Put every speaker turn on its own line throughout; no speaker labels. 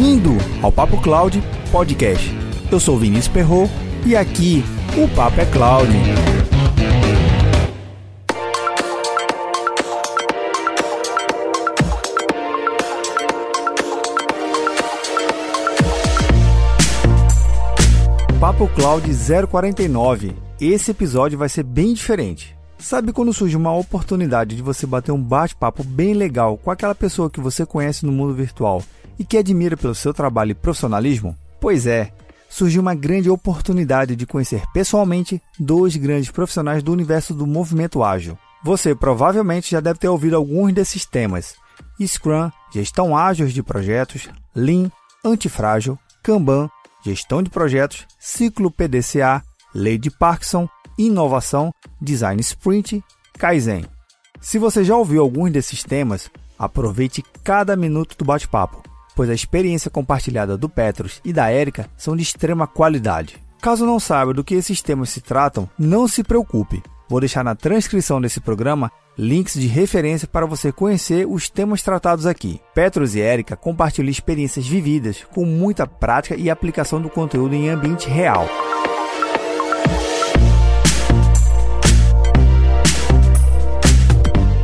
Bem-vindo ao Papo Cloud Podcast. Eu sou Vinícius Perro e aqui o Papo é Cloud. Papo Cloud 049. Esse episódio vai ser bem diferente. Sabe quando surge uma oportunidade de você bater um bate-papo bem legal com aquela pessoa que você conhece no mundo virtual e que admira pelo seu trabalho e profissionalismo? Pois é, surgiu uma grande oportunidade de conhecer pessoalmente dois grandes profissionais do universo do movimento ágil. Você provavelmente já deve ter ouvido alguns desses temas: Scrum, gestão ágil de projetos, Lean, antifrágil, Kanban, gestão de projetos, ciclo PDCA, lei de Parkinson, inovação, design sprint, Kaizen. Se você já ouviu alguns desses temas, aproveite cada minuto do bate-papo, pois a experiência compartilhada do Petros e da Érica são de extrema qualidade. Caso não saiba do que esses temas se tratam, não se preocupe. Vou deixar na transcrição desse programa links de referência para você conhecer os temas tratados aqui. Petros e Érica compartilham experiências vividas com muita prática e aplicação do conteúdo em ambiente real.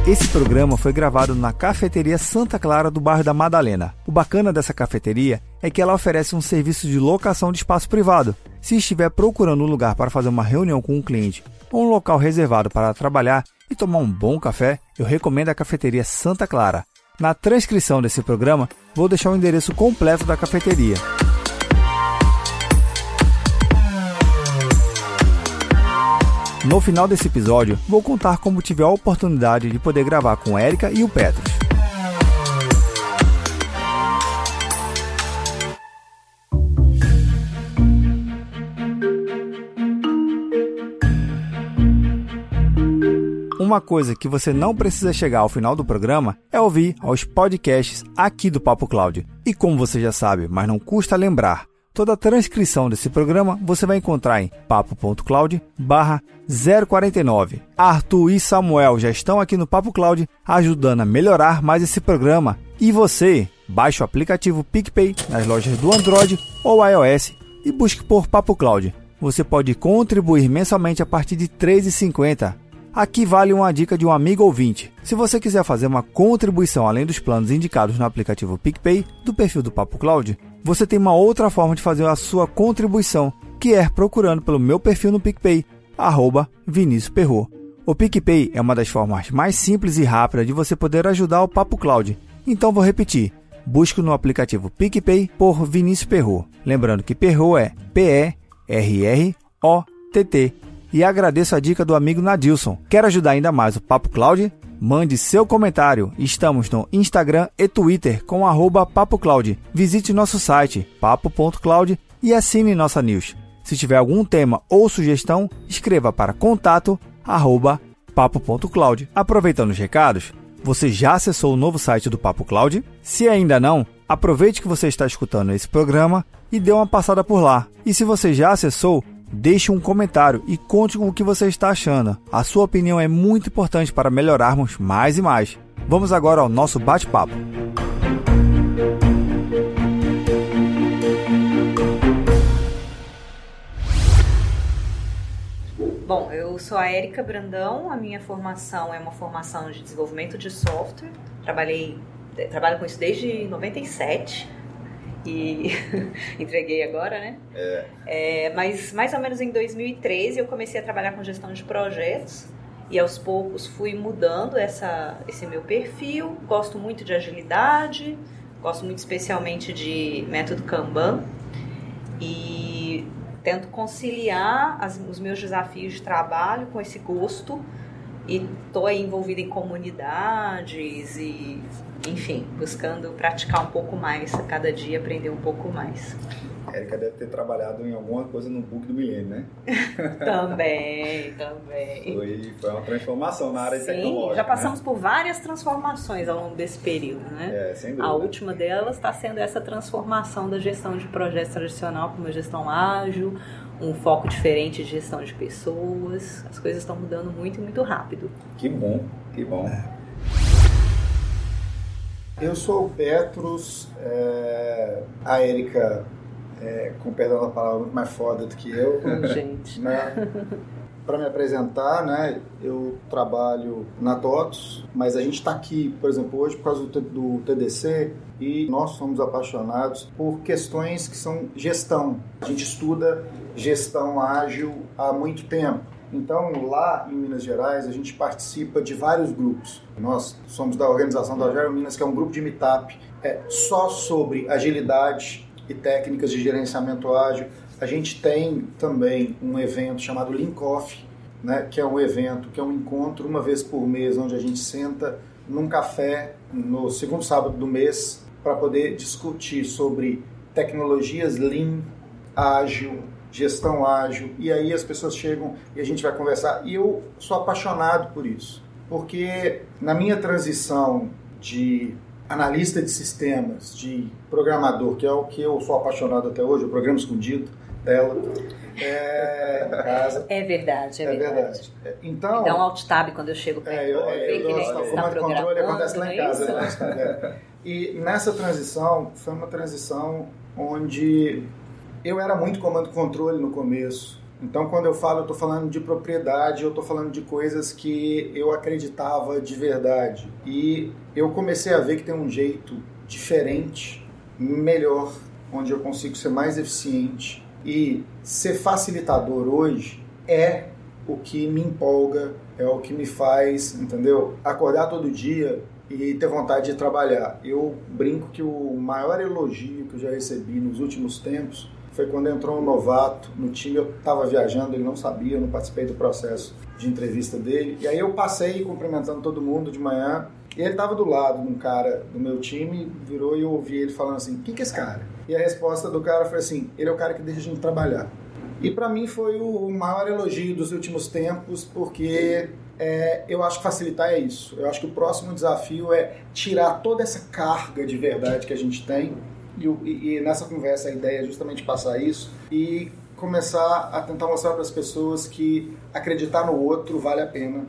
Esse programa foi gravado na cafeteria Santa Clara do bairro da Madalena. O bacana dessa cafeteria é que ela oferece um serviço de locação de espaço privado. Se estiver procurando um lugar para fazer uma reunião com um cliente ou um local reservado para trabalhar e tomar um bom café, eu recomendo a cafeteria Santa Clara. Na transcrição desse programa, vou deixar o endereço completo da cafeteria. No final desse episódio, vou contar como tive a oportunidade de poder gravar com Érica e o Petros. Uma coisa que você não precisa chegar ao final do programa é ouvir aos podcasts aqui do Papo Cloud. E como você já sabe, mas não custa lembrar, Toda a transcrição desse programa você vai encontrar em papo.cloud barra 049. Arthur e Samuel já estão aqui no Papo Cloud ajudando a melhorar mais esse programa. E você, baixe o aplicativo PicPay nas lojas do Android ou iOS e busque por Papo Cloud. Você pode contribuir mensalmente a partir de R$ 3,50. Aqui vale uma dica de um amigo ouvinte. Se você quiser fazer uma contribuição além dos planos indicados no aplicativo PicPay do perfil do Papo Cloud, você tem uma outra forma de fazer a sua contribuição, que é procurando pelo meu perfil no PicPay, arroba Vinícius Perro. O PicPay é uma das formas mais simples e rápidas de você poder ajudar o Papo Cloud. Então vou repetir. Busque no aplicativo PicPay por Vinícius Perro. Lembrando que Perro é P-E-R-R-O-T-T. E agradeço a dica do amigo Nadilson. Quer ajudar ainda mais o Papo Cloud? Mande seu comentário. Estamos no Instagram e Twitter com PapoCloud. Visite nosso site papo.cloud e assine nossa news. Se tiver algum tema ou sugestão, escreva para contato papo.cloud. Aproveitando os recados, você já acessou o novo site do Papo Cloud? Se ainda não, aproveite que você está escutando esse programa e dê uma passada por lá. E se você já acessou, Deixe um comentário e conte o que você está achando. A sua opinião é muito importante para melhorarmos mais e mais. Vamos agora ao nosso bate-papo.
Bom, eu sou a Érica Brandão, a minha formação é uma formação de desenvolvimento de software. Trabalhei, trabalho com isso desde 97 e entreguei agora, né? É. é. Mas mais ou menos em 2013 eu comecei a trabalhar com gestão de projetos e aos poucos fui mudando essa, esse meu perfil. Gosto muito de agilidade, gosto muito especialmente de método Kanban e tento conciliar as, os meus desafios de trabalho com esse gosto e estou aí envolvida em comunidades e enfim, buscando praticar um pouco mais a cada dia, aprender um pouco mais.
Érica deve ter trabalhado em alguma coisa no book do milênio, né?
também, também.
Foi, foi uma transformação na área
Sim,
tecnológica.
já passamos né? por várias transformações ao longo desse período, né?
É, sem dúvida.
A última delas está sendo essa transformação da gestão de projetos tradicional para uma gestão ágil, um foco diferente de gestão de pessoas. As coisas estão mudando muito e muito rápido.
Que bom, que bom. É.
Eu sou o Petrus, é, a Érica, é, com perdão da palavra, muito mais foda do que eu.
Gente.
Né? Para me apresentar, né, eu trabalho na TOTOS, mas a gente está aqui, por exemplo, hoje por causa do, do TDC e nós somos apaixonados por questões que são gestão. A gente estuda gestão ágil há muito tempo. Então, lá em Minas Gerais, a gente participa de vários grupos. Nós somos da organização da Agile Minas, que é um grupo de meetup é, só sobre agilidade e técnicas de gerenciamento ágil. A gente tem também um evento chamado Link Off, né, que é um evento, que é um encontro uma vez por mês, onde a gente senta num café no segundo sábado do mês para poder discutir sobre tecnologias Lean, ágil, gestão ágil, e aí as pessoas chegam e a gente vai conversar. E eu sou apaixonado por isso, porque na minha transição de analista de sistemas, de programador, que é o que eu sou apaixonado até hoje, o programa escondido, dela. É, casa.
É verdade, é,
É
verdade.
verdade. Então,
Dá um alt tab quando eu chego perto.
é, eu, é, eu
ele
gosto, o comando de controle acontece lá em
é
casa. né? É. E nessa transição, foi uma transição onde eu era muito comando controle no começo. Então, quando eu falo, eu estou falando de propriedade, eu estou falando de coisas que eu acreditava de verdade. E eu comecei a ver que tem um jeito diferente, melhor, onde eu consigo ser mais eficiente. E ser facilitador hoje é o que me empolga, é o que me faz, entendeu? Acordar todo dia e ter vontade de trabalhar. Eu brinco que o maior elogio que eu já recebi nos últimos tempos foi quando entrou um novato no time. Eu estava viajando, ele não sabia, eu não participei do processo de entrevista dele. E aí eu passei cumprimentando todo mundo de manhã. E ele estava do lado de um cara do meu time, virou e eu ouvi ele falando assim: quem que é esse cara? E a resposta do cara foi assim: ele é o cara que deixa a gente trabalhar. E para mim foi o maior elogio dos últimos tempos, porque é, eu acho que facilitar é isso. Eu acho que o próximo desafio é tirar toda essa carga de verdade que a gente tem. E, e- e nessa conversa a ideia é justamente passar isso e começar a tentar mostrar para as pessoas que acreditar no outro vale a pena.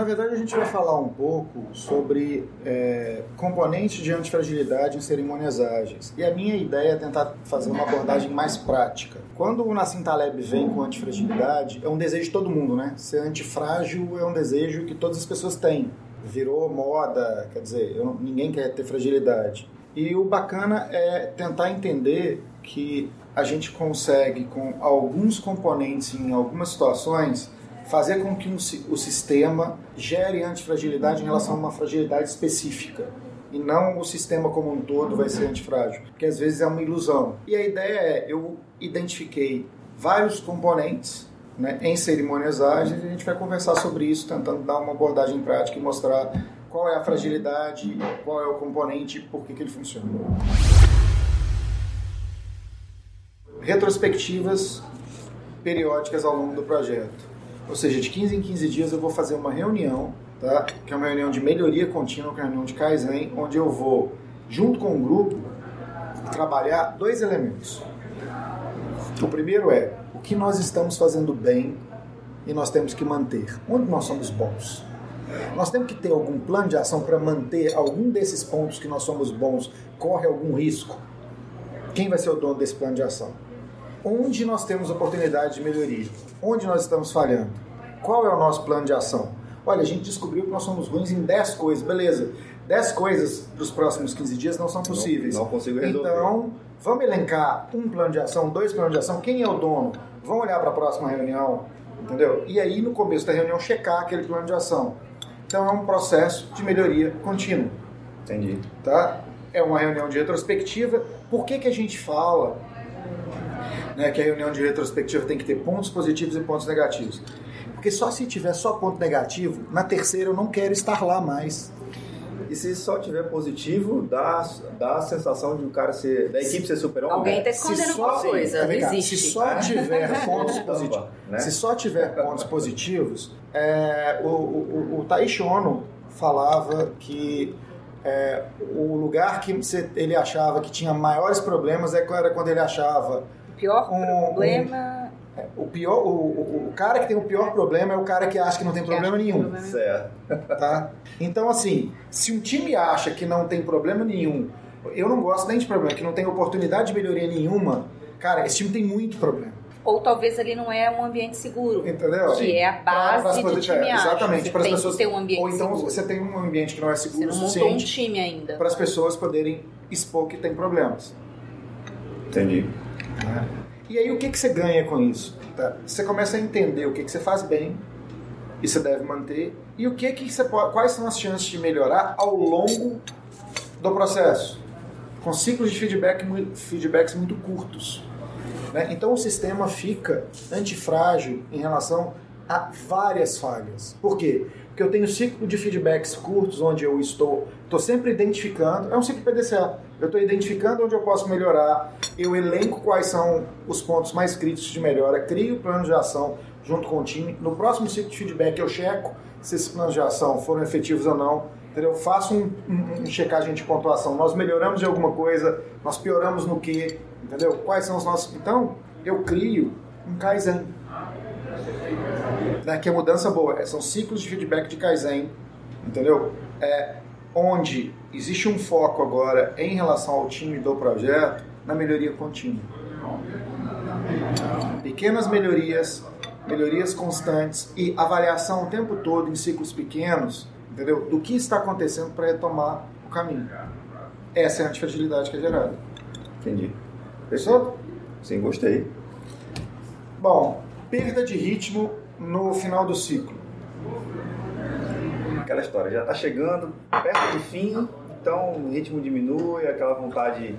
Na verdade, a gente vai falar um pouco sobre é, componentes de antifragilidade em cerimônias ágeis. E a minha ideia é tentar fazer uma abordagem mais prática. Quando o Nassim Taleb vem com antifragilidade, é um desejo de todo mundo, né? Ser antifrágil é um desejo que todas as pessoas têm. Virou moda, quer dizer, ninguém quer ter fragilidade. E o bacana é tentar entender que a gente consegue, com alguns componentes em algumas situações, fazer com que um o sistema gere antifragilidade em relação a uma fragilidade específica. E não o sistema como um todo vai ser antifrágil, porque às vezes é uma ilusão. E a ideia é, eu identifiquei vários componentes né, em cerimônias ágeis e a gente vai conversar sobre isso, tentando dar uma abordagem prática e mostrar qual é a fragilidade, qual é o componente e por que, que ele funciona. Retrospectivas periódicas ao longo do projeto. Ou seja, de 15 em 15 dias eu vou fazer uma reunião, tá? que é uma reunião de melhoria contínua, que é uma reunião de Kaizen, onde eu vou, junto com o grupo, trabalhar dois elementos. O primeiro é o que nós estamos fazendo bem e nós temos que manter. Onde nós somos bons? Nós temos que ter algum plano de ação para manter algum desses pontos que nós somos bons, corre algum risco? Quem vai ser o dono desse plano de ação? Onde nós temos oportunidade de melhoria? Onde nós estamos falhando? Qual é o nosso plano de ação? Olha, a gente descobriu que nós somos ruins em 10 coisas, beleza. 10 coisas para os próximos 15 dias não são possíveis.
não consigo resolver.
Então, vamos elencar um plano de ação, dois planos de ação, quem é o dono? Vamos olhar para a próxima reunião, entendeu? E aí, no começo da reunião, checar aquele plano de ação. Então, é um processo de melhoria contínua
Entendi.
tá? É uma reunião de retrospectiva. Por que, que a gente fala né, que a reunião de retrospectiva tem que ter pontos positivos e pontos negativos? Porque só se tiver só ponto negativo, na terceira eu não quero estar lá mais.
E se só tiver positivo, dá, dá a sensação de o cara ser. da equipe ser super-homem?
Alguém está
né?
escondendo
só-
alguma coisa,
É,
não
vem cá,
existe.
Se só tiver pontos positivos,
né?
se só tiver pontos positivos, é, o, o, o Taishi Ono falava que é, o lugar que ele achava que tinha maiores problemas é era quando ele achava
pior
Um-
problema
O, pior, o, o, o cara que tem o pior problema é o cara que acha que não tem problema nenhum.
Certo.
Tá? Então, assim, se um time acha que não tem problema nenhum, eu não gosto nem de problema, que não tem oportunidade de melhoria nenhuma, cara, esse time tem muito problema.
Ou talvez ali não é um ambiente seguro.
Entendeu?
Que é a
Pra-
base
pras
de
pessoas-
time
é, Exatamente,
Você
para as pessoas.
ter um ambiente
ou então
seguro.
você tem um ambiente que não é
Você
seguro o
não montou um
suficiente
time ainda.
para as pessoas poderem expor que tem problemas.
Entendi.
E aí o que, que você ganha com isso? Tá? Você começa a entender o que, que você faz bem e você deve manter e o que que você pode, quais são as chances de melhorar ao longo do processo, com ciclos de feedback, feedbacks muito curtos. né? Então o sistema fica antifrágil em relação a várias falhas. Por quê? Porque eu tenho ciclo de feedbacks curtos onde eu estou, estou sempre identificando, é um ciclo PDCA, eu estou identificando onde eu posso melhorar, eu elenco quais são os pontos mais críticos de melhora, crio plano de ação junto com o time. No próximo ciclo de feedback eu checo se esses planos de ação foram efetivos ou não. Entendeu? Faço um, um, um checagem de pontuação. Nós melhoramos de alguma coisa, nós pioramos no que, entendeu? Quais são os nossos. Então, eu crio um Kaizen. Né? Que é mudança boa. É, São ciclos de feedback de Kaizen, entendeu? É, onde existe um foco agora em relação ao time do projeto na melhoria contínua. Pequenas melhorias, melhorias constantes e avaliação o tempo todo em ciclos pequenos, entendeu? Do que está acontecendo para retomar o caminho. Essa é a antifragilidade que é gerada.
Entendi.
Fechou?
Sim, gostei.
Bom, perda de ritmo no final do ciclo.
Aquela história, já tá chegando perto do fim, então o ritmo diminui, aquela vontade,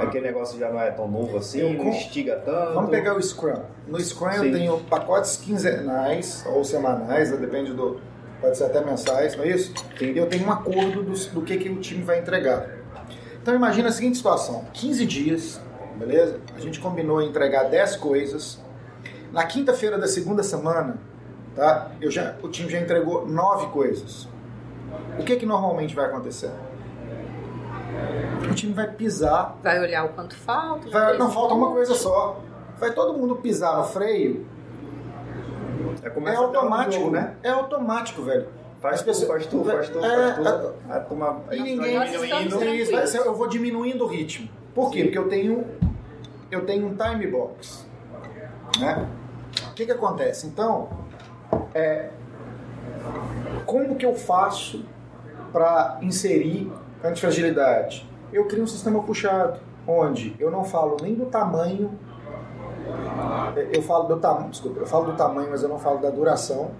aquele negócio já não é tão novo assim,
Eu
não instiga tanto.
Vamos pegar o Scrum. No Scrum
Sim.
eu tenho pacotes quinzenais ou semanais, né, depende do. Pode ser até mensais, não é isso?
Sim.
E eu tenho um acordo do, do que, que o time vai entregar. Então imagina a seguinte situação: 15 dias, beleza? A gente combinou entregar 10 coisas. Na quinta-feira da segunda semana, tá? Eu já, o time já entregou 9 coisas. O que, que normalmente vai acontecer? O time vai pisar
Vai olhar o quanto falta.
Vai- não falta uma coisa só. Vai todo mundo pisar no freio.
É,
É
a
automático,
jogo,
né? É automático, velho.
Faz tu,
pessoas-
faz tu, faz tu,
É,
faz tu. A turma
E ninguém. Isso, Eu vou diminuindo o ritmo. Por quê? Porque eu tenho, eu tenho um time box. Né? O que, que acontece? Então, é, como que eu faço para inserir antifragilidade? Eu crio um sistema puxado, onde eu não falo nem do tamanho, eu falo do tamanho, desculpa, eu falo do tamanho, mas eu não falo da duração.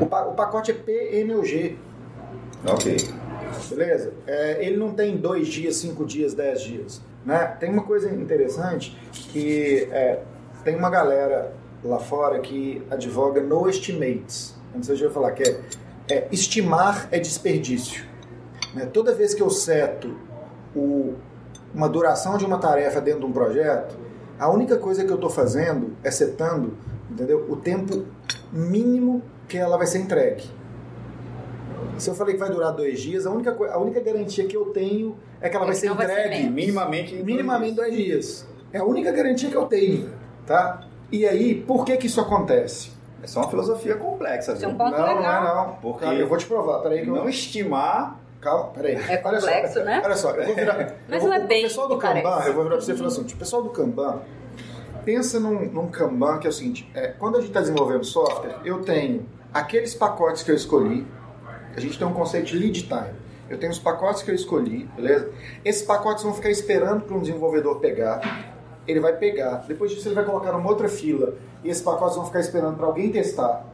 O, pa- o pacote é PMUG,
Ok.
Beleza? É, ele não tem dois dias, cinco dias, dez dias. Né? Tem uma coisa interessante que é, tem uma galera lá fora que advoga no estimates. Não sei se eu falar que é, é estimar é desperdício. Né? Toda vez que eu seto o- uma duração de uma tarefa dentro de um projeto, a única coisa que eu estou fazendo é setando entendeu? o tempo mínimo que ela vai ser entregue. Se eu falei que vai durar dois dias, a única, a única garantia que eu tenho é que ela vai ser
não vai ser
entregue.
Minimamente. em
minimamente
dois
dois dias. É a única garantia que eu tenho, tá? E aí, por que que isso acontece?
dias. É só uma filosofia complexa,
é um
viu?
ponto
não, não
legal.
é não.
Porque
Calma, eu vou te provar. Peraí que eu...
Não estimar.
Calma, peraí.
É
Olha só,
complexo, né?
Olha só, eu vou virar...
Mas
eu vou,
não é
o
bem
pessoal do Kanban,
parece.
eu vou virar pra você e falar assim, o pessoal do Kanban, pensa num, num Kanban que é o seguinte, é, quando a gente está desenvolvendo software, eu tenho aqueles pacotes que eu escolhi, a gente tem um conceito de lead time. Eu tenho os pacotes que eu escolhi, beleza? Esses pacotes vão ficar esperando para um desenvolvedor pegar. Ele vai pegar. Depois disso, ele vai colocar numa outra fila. E esses pacotes vão ficar esperando para alguém testar.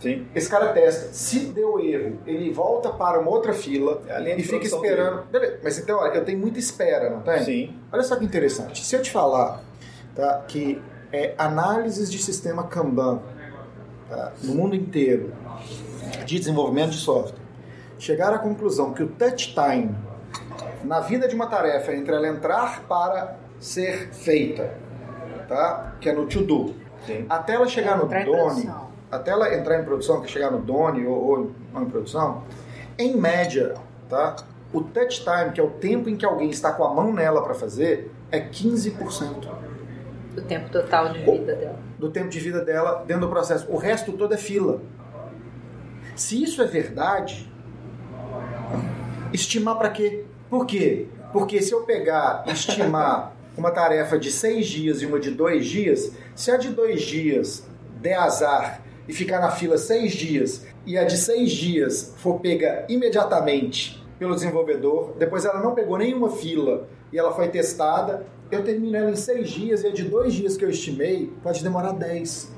Sim.
Esse cara testa. Se deu erro, ele volta para uma outra fila
É
e fica esperando. Beleza. Mas então, olha, eu tenho muita espera, não tem?
Sim.
Olha só que interessante. Se eu te falar tá, que é, análises de sistema Kanban tá, no mundo inteiro de desenvolvimento de software chegaram à conclusão que o touch time na vida de uma tarefa entre ela entrar para ser feita, tá, que é no to do,
Sim.
até ela chegar no Done, até ela entrar em produção, que chegar no Done ou, ou não em produção, em média, tá? O touch time, que é o tempo em que alguém está com a mão nela para fazer, é 15%.
Do tempo total de vida dela.
do tempo de vida dela dentro do processo. O resto todo é fila. Se isso é verdade, estimar para quê? Por quê? Porque se eu pegar e estimar uma tarefa de seis dias e uma de dois dias, se a de dois dias der azar e ficar na fila seis dias e a de seis dias for pega imediatamente pelo desenvolvedor, depois ela não pegou nenhuma fila e ela foi testada, eu termino ela em seis dias e a de dois dias que eu estimei pode demorar dez.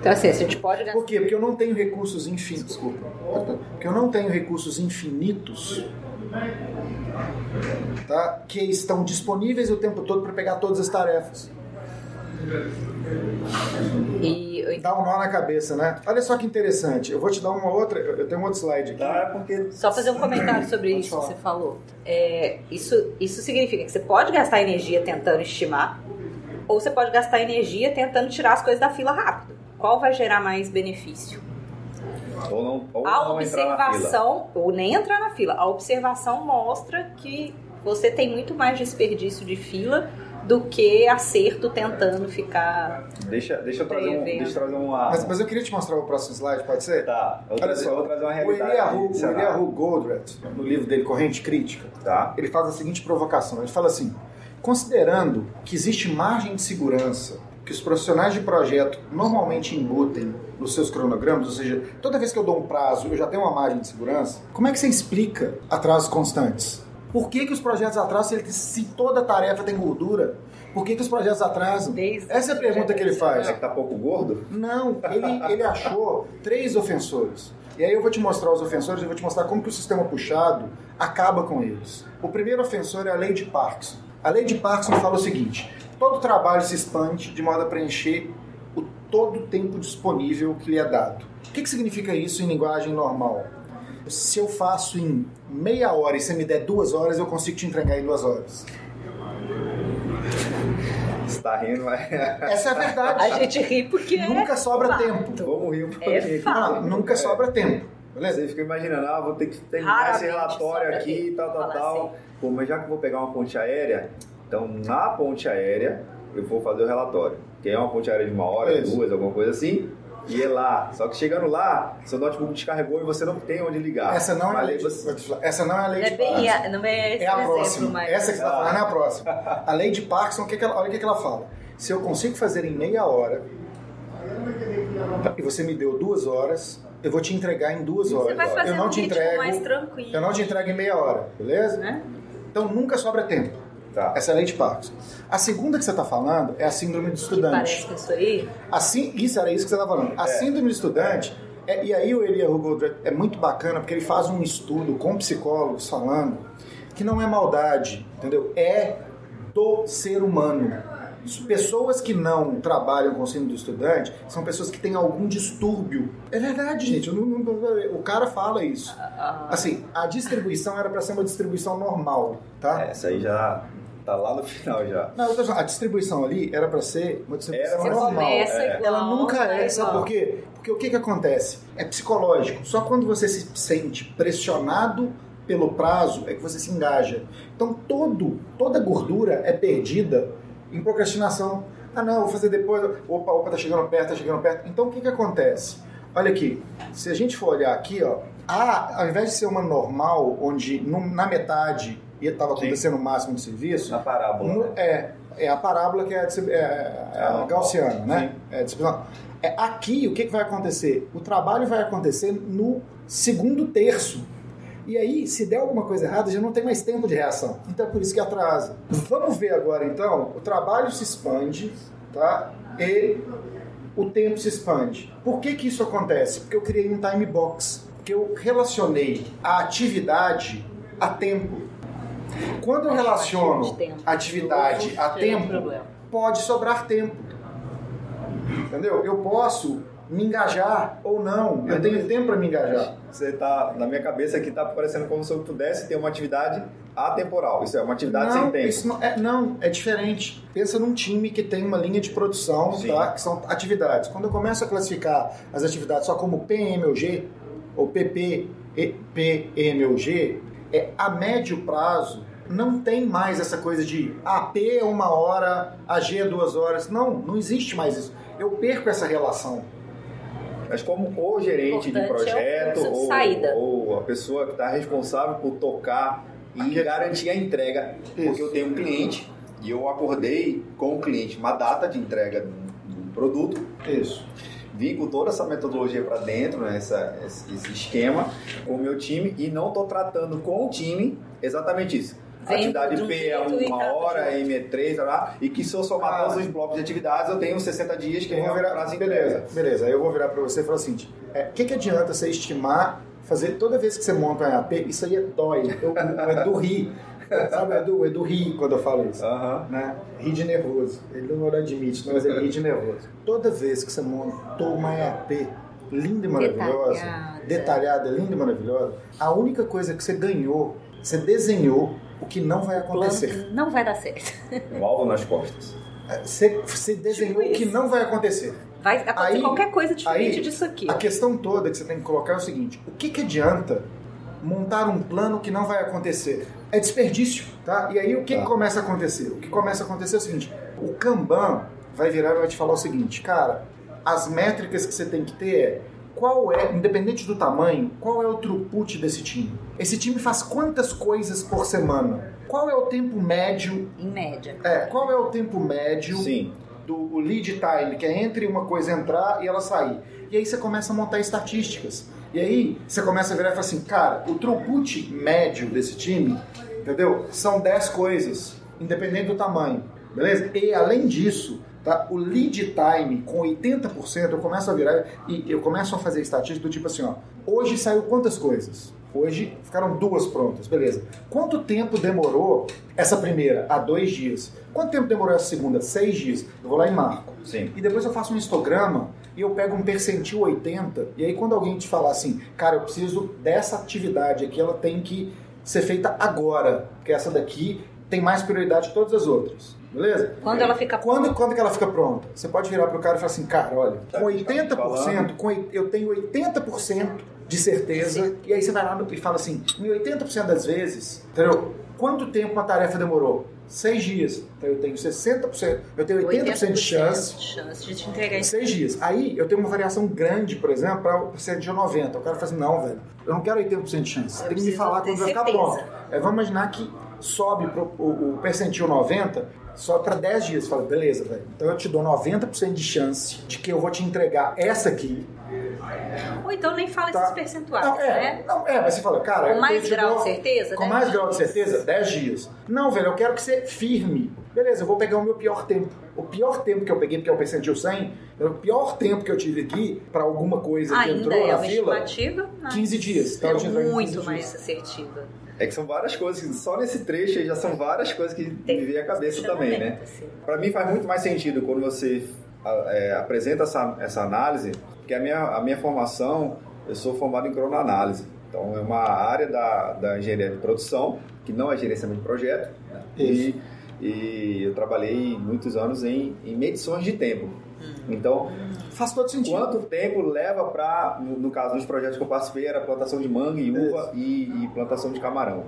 Então, assim, a gente pode.
Por quê? Porque eu não tenho recursos infinitos. Desculpa. Porque eu não tenho recursos infinitos tá? que estão disponíveis o tempo todo para pegar todas as tarefas.
E
Dá um nó na cabeça, né? Olha só que interessante. Eu vou te dar uma outra. Eu tenho um outro slide aqui.
Tá, porque
Só fazer um comentário sobre isso
falar.
que você falou. É, isso, isso significa que você pode gastar energia tentando estimar, ou você pode gastar energia tentando tirar as coisas da fila rápido. Qual vai gerar mais benefício?
Ou não, ou
A
não entrar na fila.
observação, ou nem entrar na fila, a observação mostra que você tem muito mais desperdício de fila do que acerto tentando ficar.
Deixa, deixa eu trazer, um, deixa eu trazer uma.
Mas, mas eu queria te mostrar o próximo slide, pode ser?
Tá, eu vou,
Olha
trazer,
só,
eu vou trazer uma
o
realidade.
O. Eliahu Goldratt, no livro dele Corrente Crítica,
Tá.
ele faz a seguinte provocação. Ele fala assim: considerando que existe margem de segurança que os profissionais de projeto normalmente embutem nos seus cronogramas, ou seja, toda vez que eu dou um prazo, eu já tenho uma margem de segurança, como é que você explica atrasos constantes? Por que, que os projetos atrasam se, ele- se toda tarefa tem gordura? Por que, que os projetos atrasam?
Desde
Essa é a pergunta que ele faz.
É que tá pouco gordo?
Não, ele, ele achou três ofensores. E aí eu vou te mostrar os ofensores e vou te mostrar como que o sistema puxado acaba com eles. O primeiro ofensor é a lei de Parkinson. A lei de Parkinson fala o seguinte: todo trabalho se expande de modo a preencher todo o tempo disponível que lhe é dado. O que, que significa isso em linguagem normal? Se eu faço em meia hora e você me der duas horas, eu consigo te entregar em duas horas.
Você tá rindo, mas.
Essa é a verdade.
A gente ri porque
Nunca sobra
fato.
tempo.
Vamos rir um pouquinho.
É
nunca sobra tempo. Beleza?
Você fica imaginando, ah, vou ter que terminar esse relatório aqui, tal, tal,
fala
tal.
assim.
Pô, mas já que eu vou pegar uma ponte aérea, então na ponte aérea eu vou fazer o relatório. Que é uma ponte aérea de uma hora,
Isso.
duas, alguma coisa assim. E é lá. Só que chegando lá, seu notebook descarregou e você não tem onde ligar.
Essa não é a lei de, falar, essa não é a lei
é
de
bem,
Parkinson.
não é esse
É a
exemplo,
próxima.
mas
Essa que você está falando é a próxima. A lei de Parkinson, o que que ela, olha o que que ela fala. Se eu consigo fazer em meia hora e você me deu duas horas, eu vou te entregar em duas horas.
você vai fazer
eu não
um
te entrego,
mais tranquilo.
eu não te entrego em meia hora, beleza?
Né?
Então nunca sobra tempo.
Tá.
É de Parkinson. A segunda que você está falando é a síndrome do
Que
estudante.
parece que isso aí
Assim, isso era isso que você estava falando. A síndrome do estudante, é- e aí o Eliyahu Goldratt é muito bacana porque ele faz um estudo com psicólogos falando que não é maldade, entendeu? É do ser humano. Pessoas que não trabalham com síndrome do estudante são pessoas que têm algum distúrbio. É verdade, gente. não- não- o cara fala isso. Assim, a distribuição era para ser uma distribuição normal, tá?
Essa aí já tá lá no final já.
Não, a distribuição ali era para ser uma distribuição
Era
normal.
é.
igual.
Ela nunca é,
vai
sabe por quê? Porque o que, que acontece? É psicológico. Só quando você se sente pressionado pelo prazo é que você se engaja. Então todo, toda gordura é perdida em procrastinação. Ah não, vou fazer depois. Opa, opa, tá chegando perto, tá chegando perto. Então o que, que acontece? Olha aqui, se a gente for olhar aqui, ó, a, ao invés de ser uma normal, onde no- na metade estava
Sim.
acontecendo o máximo de serviço,
Na parábola.
no-
né?
é, é a parábola que é a, é, é a
Ah,
gaussiana, né? É. É, aqui, o que, que vai acontecer? O trabalho vai acontecer no segundo terço. E aí, se der alguma coisa errada, já não tem mais tempo de reação. Então é por isso que atrasa. Vamos ver agora, então. O trabalho se expande, tá? E o tempo se expande. Por que, que isso acontece? Porque eu criei um time box. Porque eu relacionei a atividade a tempo. Quando eu relaciono
De tempo.
atividade a tempo, pode sobrar tempo. Entendeu? Eu posso me engajar ou não. Eu tenho tempo para me engajar.
Você tá, na minha cabeça aqui tá parecendo como se eu pudesse ter uma atividade atemporal. Isso é uma atividade sem
Não,
tempo.
isso não, é, não, é diferente. Pensa num time que tem uma linha de produção,
Sim.
tá? que são atividades. Quando eu começo a classificar as atividades só como PMOG ou PP, e- PMOG, é a médio prazo não tem mais essa coisa de AP é uma hora, AG é duas horas. Não, não existe mais isso. Eu perco essa relação.
Mas como o gerente de
Importante é
projeto
de
ou, ou a pessoa que está responsável por tocar e garantir a entrega, porque
Isso.
eu tenho um cliente e eu acordei com o cliente uma data de entrega um produto,
Isso.
Vim com toda essa metodologia para dentro, né, essa- esse esquema com o meu time e não estou tratando com o time exatamente isso.
Vem
Atividade
de
P é uma hora. M é três, lá, e que se eu somar
Ah.
todos os blocos de atividades, eu tenho 60 dias que
Eu
é
vou virar, beleza, beleza. Aí eu vou virar para você e falar assim: o que, que adianta você estimar, fazer toda vez que você monta um EAP, isso aí é dói. Eu, o Edu ri. Sabe, o Edu, Edu ri quando eu falo isso.
Aham.
Né? Ri de nervoso. Ele não admite, mas ele ri de nervoso. Toda vez que você montou uma EAP linda e maravilhosa,
Detalhada.
detalhada, linda e maravilhosa, a única coisa que você ganhou, você desenhou o que não vai acontecer.
Não vai dar certo.
Um alvo nas costas.
Você, você desenhou
Tipo
o que não vai acontecer.
Vai acontecer
Aí-
qualquer coisa diferente
aí-
disso aqui.
A questão toda que você tem que colocar é o seguinte: o que, que adianta montar um plano que não vai acontecer? É desperdício, tá? E aí o que,
Tá.
que começa a acontecer? O que começa a acontecer é o seguinte: o Kanban vai virar e vai te falar o seguinte, cara, as métricas que você tem que ter é qual é, independente do tamanho, qual é o throughput desse time? Esse time faz quantas coisas por semana? Qual é o tempo médio?
Em média.
É, qual é o tempo médio
Sim.
do o lead time, que é entre uma coisa entrar e ela sair. E aí você começa a montar estatísticas. E aí você começa a virar e falar assim, cara, o throughput médio desse time, entendeu? São 10 coisas, independente do tamanho, beleza? E além disso, tá? O lead time com 80%, eu começo a virar e eu começo a fazer estatística do tipo assim, ó, hoje saiu quantas coisas? Hoje ficaram duas prontas, beleza. Quanto tempo demorou essa primeira? Há dois dias. Quanto tempo demorou essa segunda? Seis dias. Eu vou lá e marco.
Sim.
E depois eu faço um histograma e eu pego um percentil 80. E aí quando alguém te falar assim, cara, eu preciso dessa atividade aqui, ela tem que ser feita agora. Porque essa daqui tem mais prioridade que todas as outras. Beleza?
Quando ela fica
Quando, quando que ela fica pronta? Você pode virar pro cara e falar assim, cara, olha,
Tá
com
que estamos
80%,
falando.
com, oit- eu tenho 80% de certeza, e aí você vai lá e fala assim, em 80% das vezes, entendeu? Quanto tempo uma tarefa demorou? Seis dias. Então eu tenho 60%, eu tenho 80%, de chance
de chance de te entregar
em seis dias. Aí eu tenho uma variação grande, por exemplo, para o percentil 90. O cara fala assim, não, velho, eu não quero 80% de chance. Tem que me falar quando vai ficar pronto. É, vamos imaginar que sobe pro, o, o percentil 90, sobe para 10 dias. Você fala, beleza, velho. Então eu te dou 90% de chance de que eu vou te entregar essa aqui.
Ou então nem fala
Tá.
esses percentuais,
Não, é,
né?
não, é, mas você fala, cara...
Com
eu
mais grau
dou-
de certeza,
Com mais grau de certeza, 10 dias. Não, velho, eu quero que você firme. Beleza, eu vou pegar o meu pior tempo. O pior tempo que eu peguei, porque é o percentil 100, o pior tempo que eu tive aqui para alguma coisa que
Ainda
entrou
é
na fila,
estimativa, mas
15 dias. Então, 15
muito mais assertiva.
É que são várias coisas, que só nesse trecho aí já são várias coisas que me vem à cabeça também, né?
Assim.
Para mim faz muito mais sentido quando você é, apresenta essa, essa análise, porque a minha, a minha formação, eu sou formado em cronoanálise. Então é uma área da, da engenharia de produção, que não é gerenciamento de projeto. né? E, e eu trabalhei muitos anos em, em medições de tempo. Então,
Faz todo sentido.
Quanto tempo leva para, no, no caso dos projetos que eu participei, era plantação de manga e uva e, e plantação de camarão,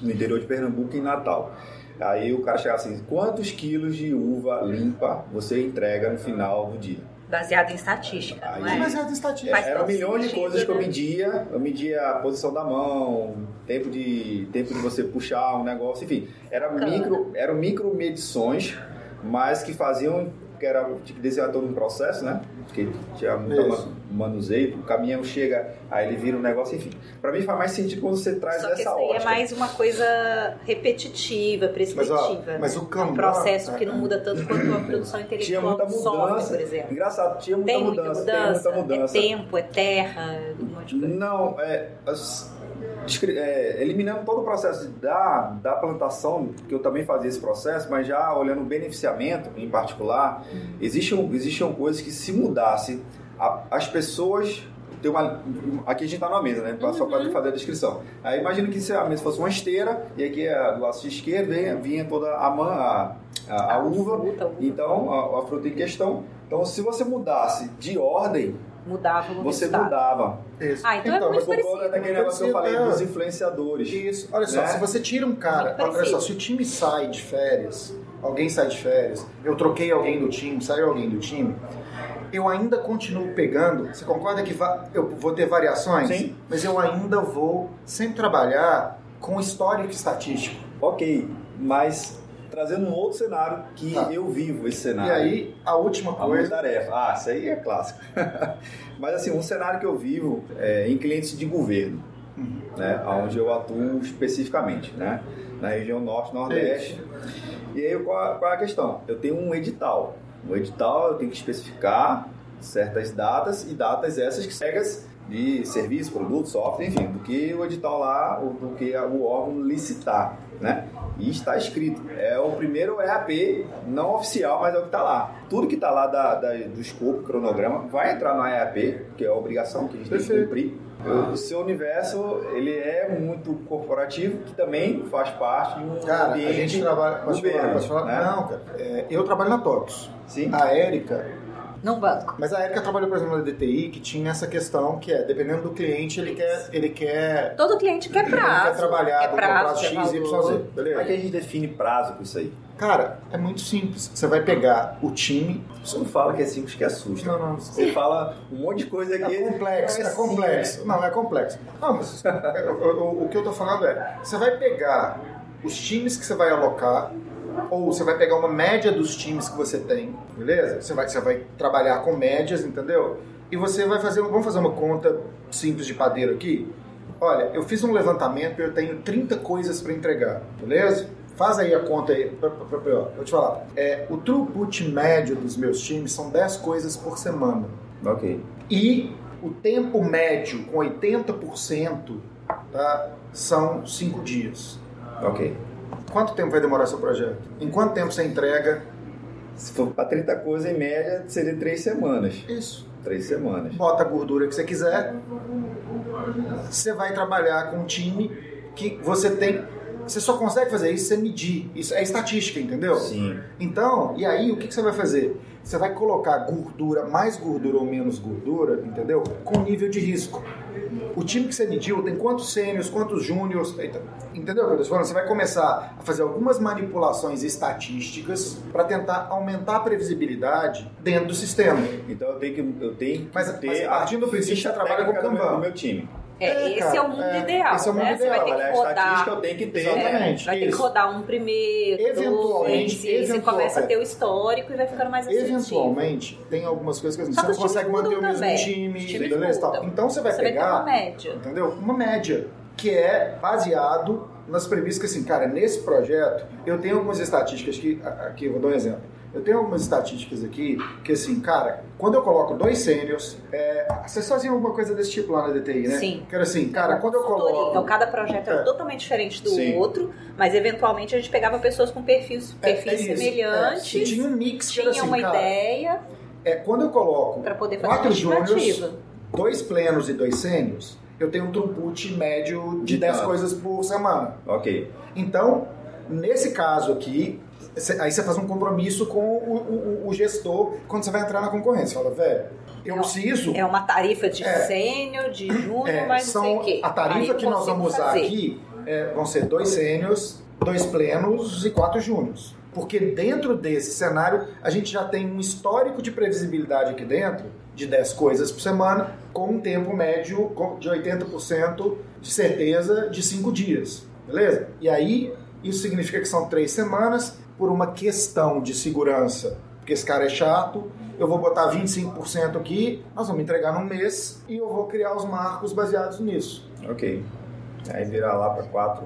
no interior de Pernambuco e em Natal. Aí o cara chegava assim, quantos quilos de uva limpa você entrega no final do dia?
Baseado em estatística, não
Aí-
é?
Mas é de estatística.
Faz
Eram
todo
milhões de coisas que eu
né?
media, eu media a posição da mão, tempo de, tempo de você puxar um negócio, enfim. Era micro, eram micro medições, mas que faziam, que era tinha que desenhar todo um processo, né? Porque tinha muito manuseio, o caminhão chega, aí ele vira um negócio, enfim. Pra mim faz mais sentido quando você traz
Só que
essa
isso aí é mais uma coisa repetitiva, prescritiva.
mas
né?
o Kanban-
um processo que
é,
não muda tanto quanto a produção
Tinha
intelectual
muita
do software,
mudança.
por exemplo.
Engraçado, tinha muita
Tem muita
mudança,
mudança,
tem muita mudança.
é tempo, é terra, um monte de coisa.
Não, é, é, eliminando todo o processo da, da plantação, que eu também fazia esse processo, mas já olhando o beneficiamento em particular, existiam, existiam coisas que se mudasse, a- as pessoas. Tem uma, aqui a gente está numa mesa, né? Só para fazer a descrição. Aí imagina que se a mesa fosse uma esteira, e aqui a- do lado esquerdo vinha, vinha toda a, man, a, a, a uva,
fruta, uva.
então, a, a fruta em questão. Então, se você mudasse de ordem,
mudava o
Você
resultado.
mudava.
Isso.
Ah, então é muito
Por conta
parecido.
daquele negócio que eu falei,
É.
dos influenciadores.
Isso. Olha só,
Né?
se você tira um cara,
Muito
olha só, se o time sai de férias, alguém sai de férias, eu troquei alguém do time, saiu alguém do time, eu ainda continuo pegando. Você concorda que va- eu vou ter variações?
Sim.
Mas eu ainda vou sempre trabalhar com histórico estatístico.
Ok, mas trazendo um outro cenário que
Tá.
eu vivo esse
E
cenário.
aí, a última
A
coisa.
tarefa. Ah, isso aí é clássico. Mas assim, um cenário que eu vivo é em clientes de governo,
Uhum.
né? Onde eu atuo especificamente, né? Na região norte, nordeste. E aí qual, qual é a questão? Eu tenho um edital. O edital eu tenho que especificar certas datas e datas essas que cegas de serviço, produto, software, enfim, do que o edital lá, do que o órgão licitar, né? E está escrito. É o primeiro EAP não oficial, mas é o que está lá. Tudo que está lá da, da- do escopo, cronograma, vai entrar no EAP, que é a obrigação que a gente tem que cumprir. O seu universo, ele é muito corporativo, que também faz parte de um
Cara, a
ambiente
gente trabalha. Posso falar? Posso falar?
né?
Não, cara. é, eu trabalho na TOTOS.
Sim.
A Érica
Num banco.
Mas a Erika trabalhou, por exemplo, na DTI, que tinha essa questão que é, dependendo do cliente, ele quer, ele quer,
Todo cliente quer
ele
prazo.
quer trabalhar
quer
com
prazo,
prazo
quer
X, Y,
valor.
Z.
Como é que a
Beleza?
gente define prazo com isso aí?
Cara, é muito simples. Você vai pegar o time.
Você não fala que é simples, que assusta.
Não, não.
Você fala um monte de coisa aqui.
É complexo,
não
é complexo.
simples.
Não, é complexo. Não, mas é, o, o- o que eu tô falando é, você vai pegar os times que você vai alocar, ou você vai pegar uma média dos times que você tem, beleza? Você vai, você vai trabalhar com médias, entendeu? E você vai fazer, vamos fazer uma conta simples de padeiro aqui? Olha, eu fiz um levantamento e eu tenho 30 coisas para entregar, beleza? Faz aí a conta aí, vou te falar. É, o throughput médio dos meus times são 10 coisas por semana.
Ok.
E o tempo médio com 80% tá, são 5 dias.
Ok.
Quanto tempo vai demorar seu projeto? Em quanto tempo você entrega?
Se for para 30 coisas, em média, seria 3 semanas.
Isso.
3 semanas.
Bota a gordura que você quiser. Você vai trabalhar com um time que você tem. Você só consegue fazer isso se você medir. Isso é estatística, entendeu?
Sim.
Então, e aí o que que você vai fazer? Você vai colocar gordura, mais gordura ou menos gordura, entendeu? Com nível de risco. O time que você mediu tem quantos sênios, quantos júniors, entendeu o que eu tô falando? Você vai começar a fazer algumas manipulações estatísticas para tentar aumentar a previsibilidade dentro do sistema.
Então eu tenho que, eu tenho que
Mas-
ter
mas partindo do princípio que você trabalha com
meu,
Kanban.
do meu time.
É,
É,
esse
cara,
é o mundo
é,
ideal,
esse é o mundo
né? Você vai
ideal.
ter
Olha,
que
a estatística eu
rodar.
tenho que ter.
Exatamente.
Vai ter que
isso.
rodar um primeiro,
Eventualmente,
dois, e aí você
eventual-
começa a
é.
ter o histórico e vai ficando mais assertivo.
Eventualmente, tem algumas coisas que assim, você não consegue manter o mesmo time,
Os times
beleza? Tal. Então você vai
Você vai ter
pegar
uma média.
entendeu? Uma média que é baseado nas premissas que assim, cara, nesse projeto eu tenho algumas estatísticas que aqui eu vou dar um exemplo. Eu tenho algumas estatísticas aqui que assim, cara, quando eu coloco dois sêniors, é, vocês faziam alguma coisa desse tipo lá na DTI, né?
Sim.
Que era assim, cara, quando eu coloco
Então, cada projeto era
É.
totalmente diferente do
Sim.
outro, mas eventualmente a gente pegava pessoas com perfis,
É,
perfis
é isso. É,
semelhantes,
tinha um mix que
tinha
era assim,
uma
cara,
ideia
é, quando eu coloco quatro júniors, dois plenos e dois sêniors, eu tenho um throughput médio de
De
10
tanto.
coisas por semana.
Ok.
Então, nesse caso aqui, aí você faz um compromisso com o, o- o gestor quando você vai entrar na concorrência. Fala, velho, eu
É,
preciso.
É uma tarifa de
É.
sênior, de júnior,
é,
mas não sei
são
o quê.
a
Aí
tarifa
eu
que nós vamos usar
fazer.
aqui é, vão ser dois sêniors, dois plenos e quatro júniors. Porque dentro desse cenário, a gente já tem um histórico de previsibilidade aqui dentro, de 10 coisas por semana, com um tempo médio de 80% de certeza de 5 dias. Beleza? E aí, isso significa que são três semanas por uma questão de segurança. Porque esse cara é chato, eu vou botar 25% aqui, nós vamos entregar num mês e eu vou criar os marcos baseados nisso.
Ok. Aí virar lá para 4,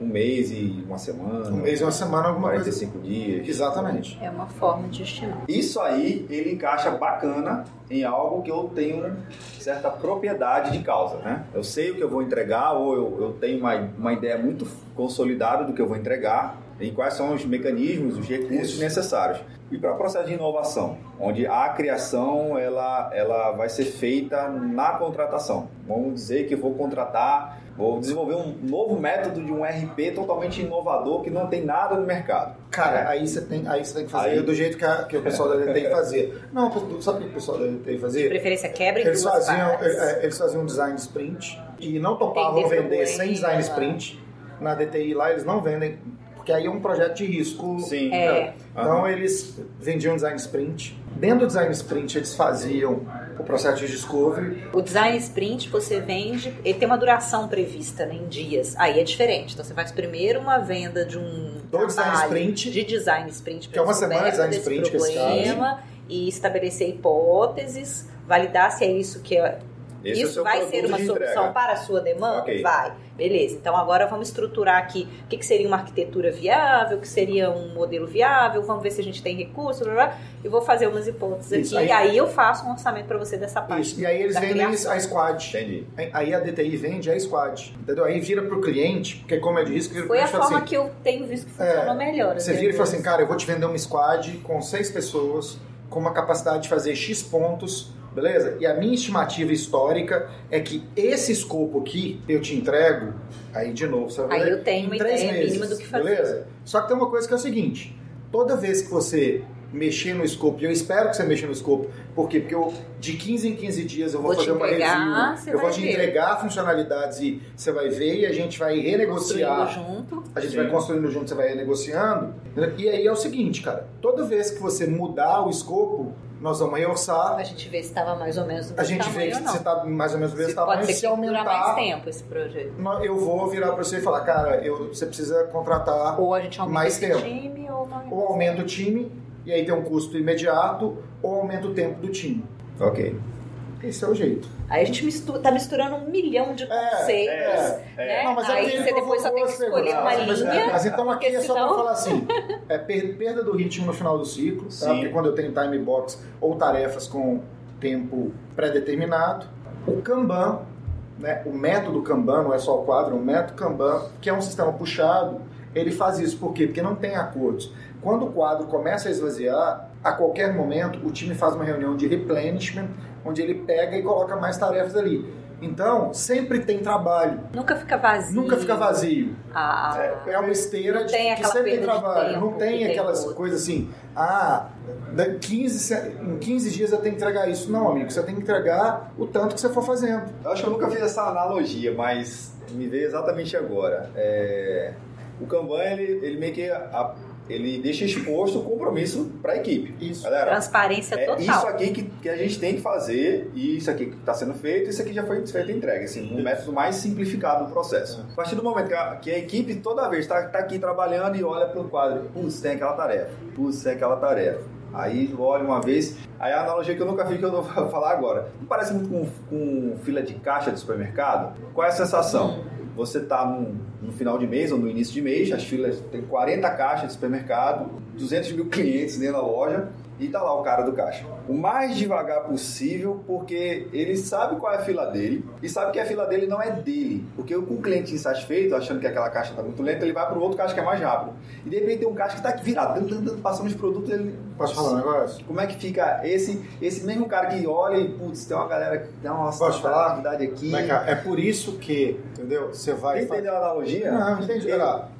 um mês e uma semana.
Um mês e uma semana, alguma coisa.
45 dias.
Exatamente.
É uma forma de estimar.
Isso aí ele encaixa bacana em algo que eu tenho certa propriedade de causa, né? Eu sei o que eu vou entregar ou eu, eu tenho uma, uma ideia muito consolidada do que eu vou entregar e quais são os mecanismos, os recursos
Isso.
necessários. E para o processo de inovação, onde a criação ela, ela vai ser feita na contratação. Vamos dizer que eu vou contratar Vou desenvolver um novo método de um RP totalmente inovador que não tem nada no mercado.
Cara, aí você tem, aí você tem que fazer
Aí-
do jeito que, a- que o pessoal da DTI fazia. Não, sabe o que o pessoal da DTI
De
fazia?
preferência, quebra em
Eles
duas
faziam,
partes.
é, eles faziam um design sprint e não topavam vender sem design sprint. Na DTI lá eles não vendem, porque aí é um projeto de risco.
Sim.
É.
Então
Aham.
eles vendiam design sprint. Dentro do design sprint eles faziam o processo de discovery.
O design sprint você vende, ele tem uma duração prevista né, em dias. Aí é diferente. Então você faz primeiro uma venda de um
Do design sprint.
de design sprint
Que é uma semana de design sprint que eles
problema e estabelecer hipóteses, validar se é isso que é
Esse é o
isso
seu
vai ser uma solução
entrega.
para a sua demanda?
Ok.
Vai. Beleza. Então agora vamos estruturar aqui o que, que seria uma arquitetura viável, o que seria um modelo viável, vamos ver se a gente tem recurso, blá, blá. e vou fazer umas hipóteses
Isso,
aqui.
aí-
E aí eu faço um orçamento para você dessa parte.
Isso. E aí eles vendem
criação.
a squad.
Entendi.
Aí a DTI vende a squad. Entendeu? Aí vira pro cliente, porque como é de risco, vira
Foi a forma
assim,
que eu tenho visto que funcionou melhor.
Você
até
vira e fala assim, cara, eu vou te vender uma squad com seis pessoas, com uma capacidade de fazer X pontos, beleza? E a minha estimativa histórica é que esse escopo aqui eu te entrego, aí de novo, você vai
Aí eu tenho uma ideia
meses,
mínima do que fazer.
Beleza? Só que tem uma coisa que é o seguinte, toda vez que você mexer no escopo, e eu espero que você mexa no escopo, por quê? Porque eu, de 15 em 15 dias eu vou,
Vou
fazer uma
entregar,
review,
você
eu vou te
ver.
entregar funcionalidades e você vai ver e a gente vai
Construindo
renegociar
junto.
a gente
Sim.
vai construindo junto, você vai negociando. E aí é o seguinte, cara. Toda vez que você mudar o escopo, nós vamos reorçar.
A gente vê se estava mais ou menos no
A
mesmo
gente vê
tamanho
você está mais ou menos do mesmo
Se pode
tamanho.
ser
Se
que durar mais
aumentar,
tempo esse projeto.
eu vou virar para você e falar, cara, eu, você precisa contratar
Ou a gente aumenta
Mais tempo.
time ou não.
ou aumenta o time, e aí tem um custo imediato, ou aumenta o tempo do time.
Ok.
Esse é o jeito.
Aí a gente mistura, tá misturando um milhão de conceitos.
é, é.
né?
Não, mas é
Aí você depois só tem que escolher uma
Mas,
linha.
mas então aqui é só
senão-
pra falar assim: é per- perda do ritmo no final do ciclo, tá?
Sim.
porque quando eu tenho time box ou tarefas com tempo pré-determinado. O Kanban, né, o método Kanban, não é só o quadro, é o método Kanban, que é um sistema puxado, ele faz isso. Por quê? Porque não tem acordos. Quando o quadro começa a esvaziar, a qualquer momento o time faz uma reunião de replenishment, onde ele pega e coloca mais tarefas ali. Então, sempre tem trabalho,
Nunca fica vazio.
nunca fica vazio.
A- a-
É uma esteira de
tem
que
aquela
sempre tem trabalho.
tempo
não tem
que tem
aquelas coisas assim, ah, da 15, se- em 15 dias eu tenho que entregar isso. Não, amigo, você tem que entregar o tanto que você for fazendo.
Eu acho que eu nunca fiz essa analogia, mas me veio exatamente agora. É, O Kanban, ele, ele meio que a- ele deixa exposto o compromisso para a equipe.
Isso.
Galera,
transparência
é
total.
isso aqui que, que a gente tem que fazer, e isso aqui que está sendo feito, isso aqui já foi feito e entregue. Assim, um método mais simplificado do processo. A partir do momento que a, que a equipe toda vez está aqui trabalhando e olha para o quadro, putz, tem aquela tarefa, putz, tem aquela tarefa. Aí olha uma vez, aí a analogia que eu nunca fiz que eu não vou falar agora. Não parece muito com, com fila de caixa de supermercado? Qual é a sensação? Você está no, no final de mês ou no início de mês, as filas tem 40 caixas de supermercado, 200 mil clientes dentro da loja e tá lá o cara do caixa. O mais devagar possível, porque ele sabe qual é a fila dele e sabe que a fila dele não é dele. Porque com o cliente insatisfeito, achando que aquela caixa está muito lenta, ele vai para o outro caixa que é mais rápido. E de repente tem um caixa que está virado, passando os produtos. Ele...
Posso falar um negócio?
Como é que fica esse, esse mesmo cara que olha e, putz, tem uma galera que dá uma
Posso falar?
aqui.
Vai cá, É por isso que, entendeu? Você vai.
Entendeu a analogia?
Não, entendi.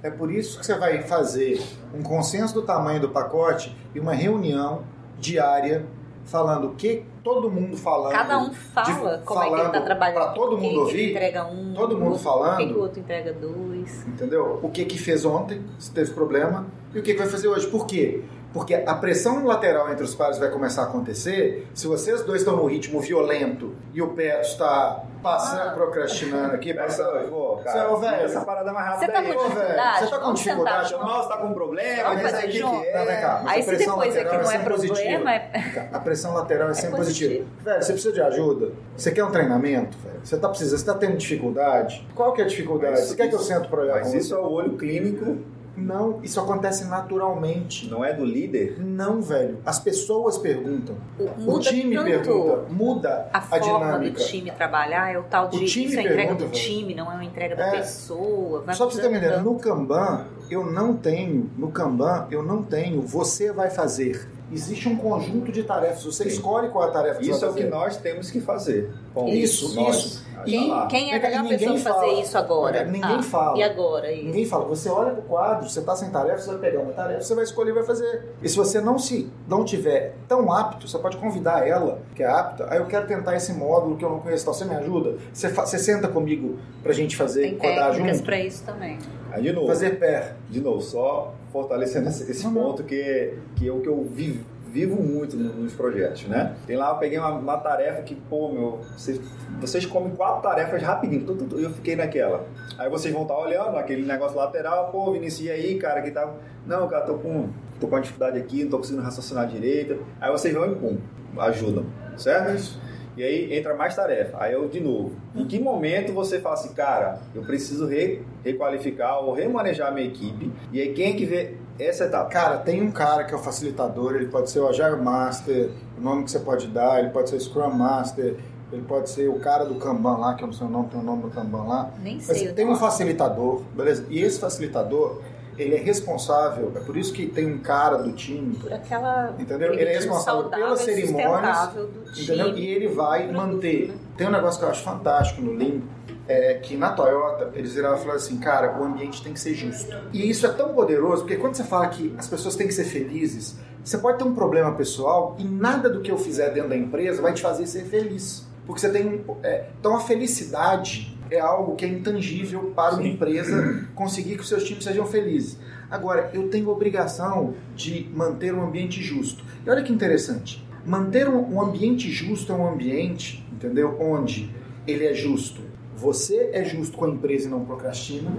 É por isso que você vai fazer um consenso do tamanho do pacote e uma reunião diária falando o que todo mundo falando.
Cada um fala
de-
como é que ele tá
falando
trabalhando.
pra todo mundo ouvir,
entrega um,
todo mundo
o outro-
falando.
Por que, que o outro entrega dois?
Entendeu? O que que fez ontem, se teve problema, e o que que vai fazer hoje. Por quê? Porque a pressão lateral entre os pares vai começar a acontecer se vocês dois estão no ritmo violento e o Petro está passando,
Ah.
procrastinando aqui, passando.
Pô,
Você,
cara,
velho,
essa parada é mais
Você
rápida
tá
aí.
Ô, velho, você tá com dificuldade,
Nossa, tá com um problema,
Vamos
mas aí o que, que é?
Não, cá. Mas
Aí
a
se
pressão
depois aqui
lateral
não
é
é
sempre
problema, é...
A pressão lateral é sempre
positivo.
positiva. Velho, você precisa de ajuda? Você quer um treinamento, velho? Você tá precisando, você tá tendo dificuldade? Qual que é a dificuldade?
Mas
você quer que eu
isso-
sento pra olhar
Mas
com
isso
você?
é o olho clínico,
Não, isso acontece naturalmente.
não é do líder?
Não, velho. As pessoas perguntam.
Muda
o time
tanto
pergunta. Muda
A
a,
forma
dinâmica.
do time trabalhar é o tal de
O time
isso é a entrega
pergunta,
do
velho.
time, não é uma entrega da
É.
pessoa. Vai
Só pra você ter uma ideia, no Kanban, eu não tenho, no Kanban, eu não tenho, você vai fazer. Existe um conjunto de tarefas. Você Sim. escolhe qual é a tarefa que
Isso é o que nós temos que fazer.
Bom, isso,
nós,
isso.
Quem, quem, é a melhor pessoa para fazer isso agora?
Ninguém
ah,
fala.
E agora? Isso.
Ninguém fala. Você olha pro quadro, você está sem tarefa, você vai pegar uma tarefa, você vai escolher e vai fazer. E se você não se não tiver tão apto, você pode convidar ela, que é apta, aí eu quero tentar esse módulo que eu não conheço, então você me ajuda? Você, você senta comigo pra gente fazer,
Tem
codar junto?
para isso também.
Aí, de novo.
Fazer pé.
De novo, só fortalecendo esse, esse ponto que, que é o que eu vivo vivo muito nos projetos, né? Tem lá, eu peguei uma, uma tarefa que, pô, meu, vocês, vocês comem quatro tarefas rapidinho, e eu fiquei naquela. Aí vocês vão estar olhando aquele negócio lateral, pô, Vinicius, aí, cara, que tá... Não, cara, tô com, tô com uma dificuldade aqui, não tô conseguindo raciocinar direito. Aí vocês vão e pum, ajudam, certo? Isso. E aí entra mais tarefa. Aí eu, de novo, em que momento você fala assim, cara, eu preciso re, requalificar ou remanejar a minha equipe? E aí quem é que vê essa etapa?
Cara, tem um cara que é o facilitador, ele pode ser o Agile Master, o nome que você pode dar, ele pode ser o Scrum Master, ele pode ser o cara do Kanban lá, que eu não sei o nome, tem o nome do Kanban lá.
Nem sei.
Mas tem um facilitador, beleza? E esse facilitador, ele é responsável, é por isso que tem um cara do time.
Por aquela.
Entendeu? Ele é responsável pelas cerimônias. Entendeu? E ele vai manter. Tem um negócio que eu acho fantástico no Lean, é que na Toyota eles viraram e falaram assim, cara, o ambiente tem que ser justo. E isso é tão poderoso, porque quando você fala que as pessoas têm que ser felizes, você pode ter um problema pessoal e nada do que eu fizer dentro da empresa vai te fazer ser feliz. Porque você tem. É, então a felicidade é algo que é intangível para uma empresa conseguir que os seus times sejam felizes. Agora, eu tenho obrigação de manter um ambiente justo. E olha que interessante. Manter um ambiente justo é um ambiente, entendeu? Onde ele é justo. Você é justo com a empresa e não procrastina.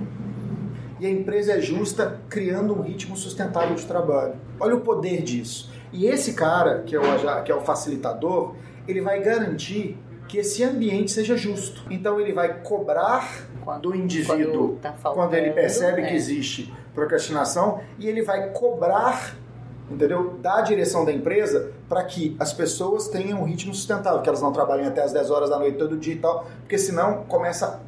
E a empresa é justa criando um ritmo sustentável de trabalho. Olha o poder disso. E esse cara, que é o, que é o facilitador, ele vai garantir que esse ambiente seja justo. Então ele vai cobrar quando, do indivíduo quando, tá faltando, quando ele percebe é. que existe procrastinação e ele vai cobrar entendeu? Da direção da empresa para que as pessoas tenham um ritmo sustentável, que elas não trabalhem até as 10 horas da noite todo dia e tal, porque senão começa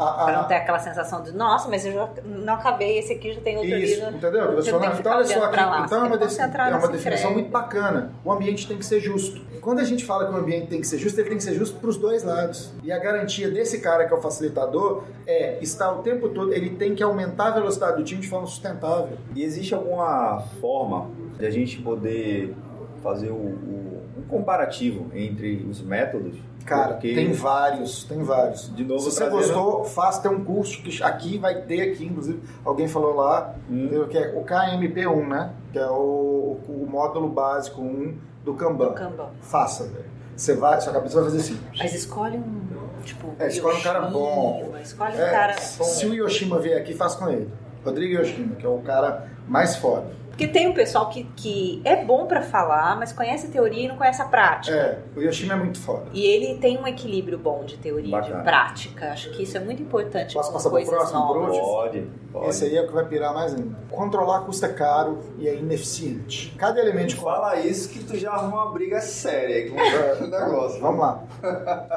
a, a... Para não ter aquela sensação de, nossa, mas eu já não acabei, esse aqui já tem outro
Isso,
livro.
entendeu? Você fala, então, olha só aqui, então é uma, de... é uma definição muito bacana. O ambiente tem que ser justo. Quando a gente fala que o ambiente tem que ser justo, ele tem que ser justo para os dois lados. E a garantia desse cara que é o facilitador é estar o tempo todo, ele tem que aumentar a velocidade do time de forma sustentável.
E existe alguma forma de a gente poder fazer o, o um comparativo entre os métodos
Cara, Porque... tem vários, tem vários.
De novo,
Se você gostou, faça ter um curso que aqui vai ter aqui, inclusive, alguém falou lá, hum. que é o KMP1, né? Que é o, o módulo básico 1 do Kanban.
Do Kanban.
Faça, velho. Você vai, sua cabeça vai fazer assim.
Mas escolhe um, tipo,
é, escolhe um cara bom.
Escolhe um é, cara bom.
Se o Yoshima vier aqui, faz com ele. Rodrigo Yoshima, que é o cara mais foda.
Porque tem um pessoal que, que é bom para falar, mas conhece a teoria e não conhece a prática.
É, o Yoshima é muito foda.
E ele tem um equilíbrio bom de teoria e de prática. Acho que isso é muito importante.
Posso passar para o próximo,
novas. Pode, pode.
Esse aí é o que vai pirar mais ainda. Controlar custa caro e é ineficiente. Cada elemento...
Fala isso que tu já arruma uma briga séria com o negócio.
Vamos lá.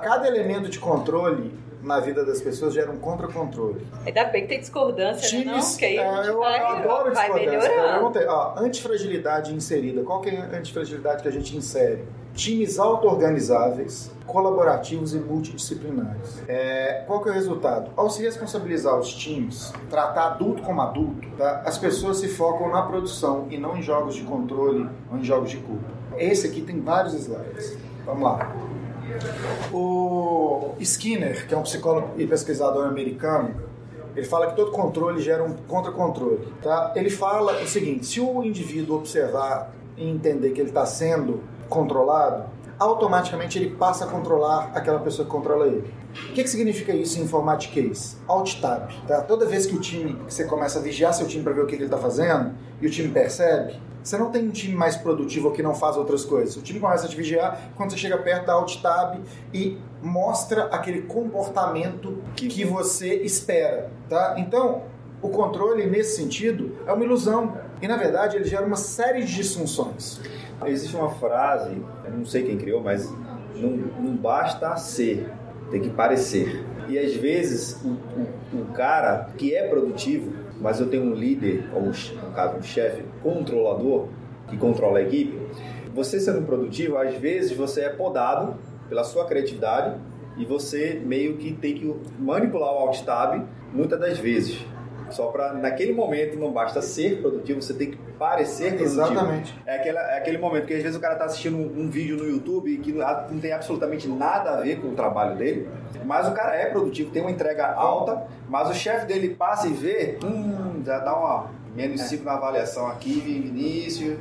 Cada elemento de controle na vida das pessoas gera um contra-controle.
Ainda bem que tem discordância,
Times,
né? Não, aí
é, eu,
vai,
adoro
vai
discordância. Ó, antifragilidade inserida. Qual que é a antifragilidade que a gente insere? Times auto-organizáveis, colaborativos e multidisciplinares. É, qual que é o resultado? Ao se responsabilizar os times, tratar adulto como adulto, tá? as pessoas se focam na produção e não em jogos de controle ou em jogos de culpa. Esse aqui tem vários slides. Vamos lá. O Skinner, que é um psicólogo e pesquisador americano, ele fala que todo controle gera um contra-controle. Tá? Ele fala o seguinte: se o indivíduo observar e entender que ele está sendo controlado, automaticamente ele passa a controlar aquela pessoa que controla ele. O que, que significa isso em informatiquês? Alt tab. Tá? Toda vez que o time, que você começa a vigiar seu time para ver o que ele está fazendo e o time percebe, você não tem um time mais produtivo que não faz outras coisas. O time começa a te vigiar quando você chega perto da Alt Tab e mostra aquele comportamento que, que você espera, tá? Então, o controle nesse sentido é uma ilusão e na verdade ele gera uma série de disfunções.
Existe uma frase, não sei quem criou, mas não, não basta ser, tem que parecer. E às vezes o, o, o cara que é produtivo mas eu tenho um líder, ou no caso um chefe controlador, que controla a equipe, você sendo produtivo, às vezes você é podado pela sua criatividade e você meio que tem que manipular o alt tab muitas das vezes. Só para naquele momento não basta ser produtivo, você tem que parecer produtivo.
Exatamente.
É, aquela, é aquele momento que às vezes o cara está assistindo um, um, vídeo no YouTube que não, não, tem absolutamente nada a ver com o trabalho dele, mas o cara é produtivo, tem uma entrega alta, mas o chefe dele passa e vê, hum, já dá uma menos 5 é. na avaliação aqui, Vinícius,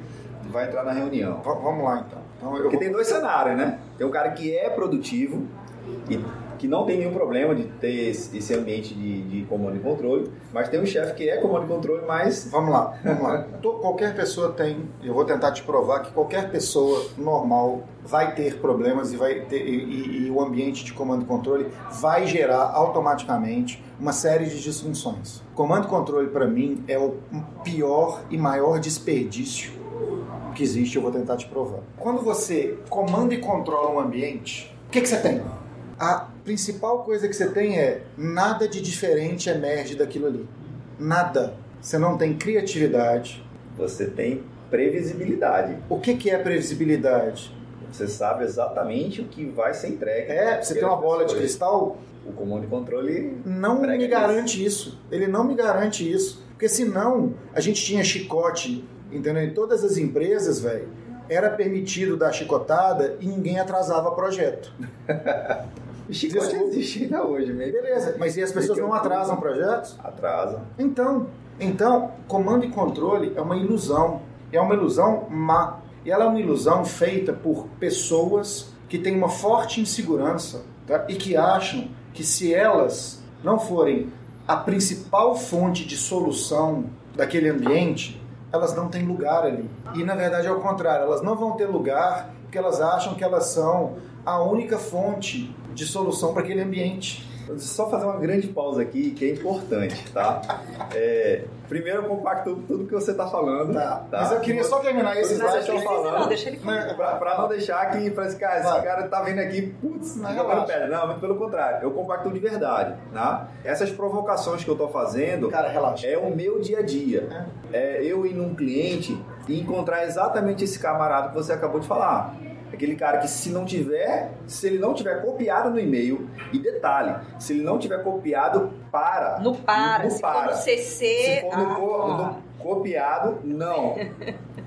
vai entrar na reunião.
V vamos lá então. então
Porque vou... tem dois cenários, né? Tem um cara que é produtivo e que não tem nenhum problema de ter esse ambiente de, de comando e controle, mas tem um chefe que é comando e controle, mas...
Vamos lá, vamos lá. qualquer pessoa tem, eu vou tentar te provar que qualquer pessoa normal vai ter problemas e, vai ter, e, e o ambiente de comando e controle vai gerar automaticamente uma série de disfunções. Comando e controle, para mim, é o pior e maior desperdício que existe, eu vou tentar te provar. Quando você comanda e controla um ambiente, o que, que você tem? A principal coisa que você tem é nada de diferente emerge daquilo ali. Nada. Você não tem criatividade.
Você tem previsibilidade.
O que, que é previsibilidade?
Você sabe exatamente o que vai ser entregue.
É, você tem uma bola de cristal.
O comando e controle
não me garante isso. isso. Ele não me garante isso. Porque senão a gente tinha chicote, entendeu? Em todas as empresas, velho, era permitido dar chicotada e ninguém atrasava projeto.
O chicote existe ainda hoje, mesmo.
Beleza, mas e as pessoas não atrasam projetos?
Atrasam.
Então, então, comando e controle é uma ilusão. É uma ilusão má. E ela é uma ilusão feita por pessoas que têm uma forte insegurança tá? e que acham que se elas não forem a principal fonte de solução daquele ambiente, elas não têm lugar ali. E na verdade é o contrário, elas não vão ter lugar porque elas acham que elas são a única fonte de solução para aquele ambiente.
Só fazer uma grande pausa aqui, que é importante, tá? É, primeiro eu compacto tudo que você está falando.
Tá. tá. Mas eu queria só terminar esse slide
falando. Não, deixa ele falar.
Pra, pra não deixar que parece que ah, esse cara tá vindo aqui, putz, não, pedra. Não, muito pelo contrário. Eu compacto de verdade, tá? Essas provocações que eu tô fazendo
cara, relaxa.
é o meu dia a dia. É. é eu ir num cliente e encontrar exatamente esse camarada que você acabou de falar Aquele cara que se não tiver, se ele não tiver copiado no e-mail, e detalhe, se ele não tiver copiado, para.
No para, no se para. for no CC...
Se for no, ah, co, no copiado, não.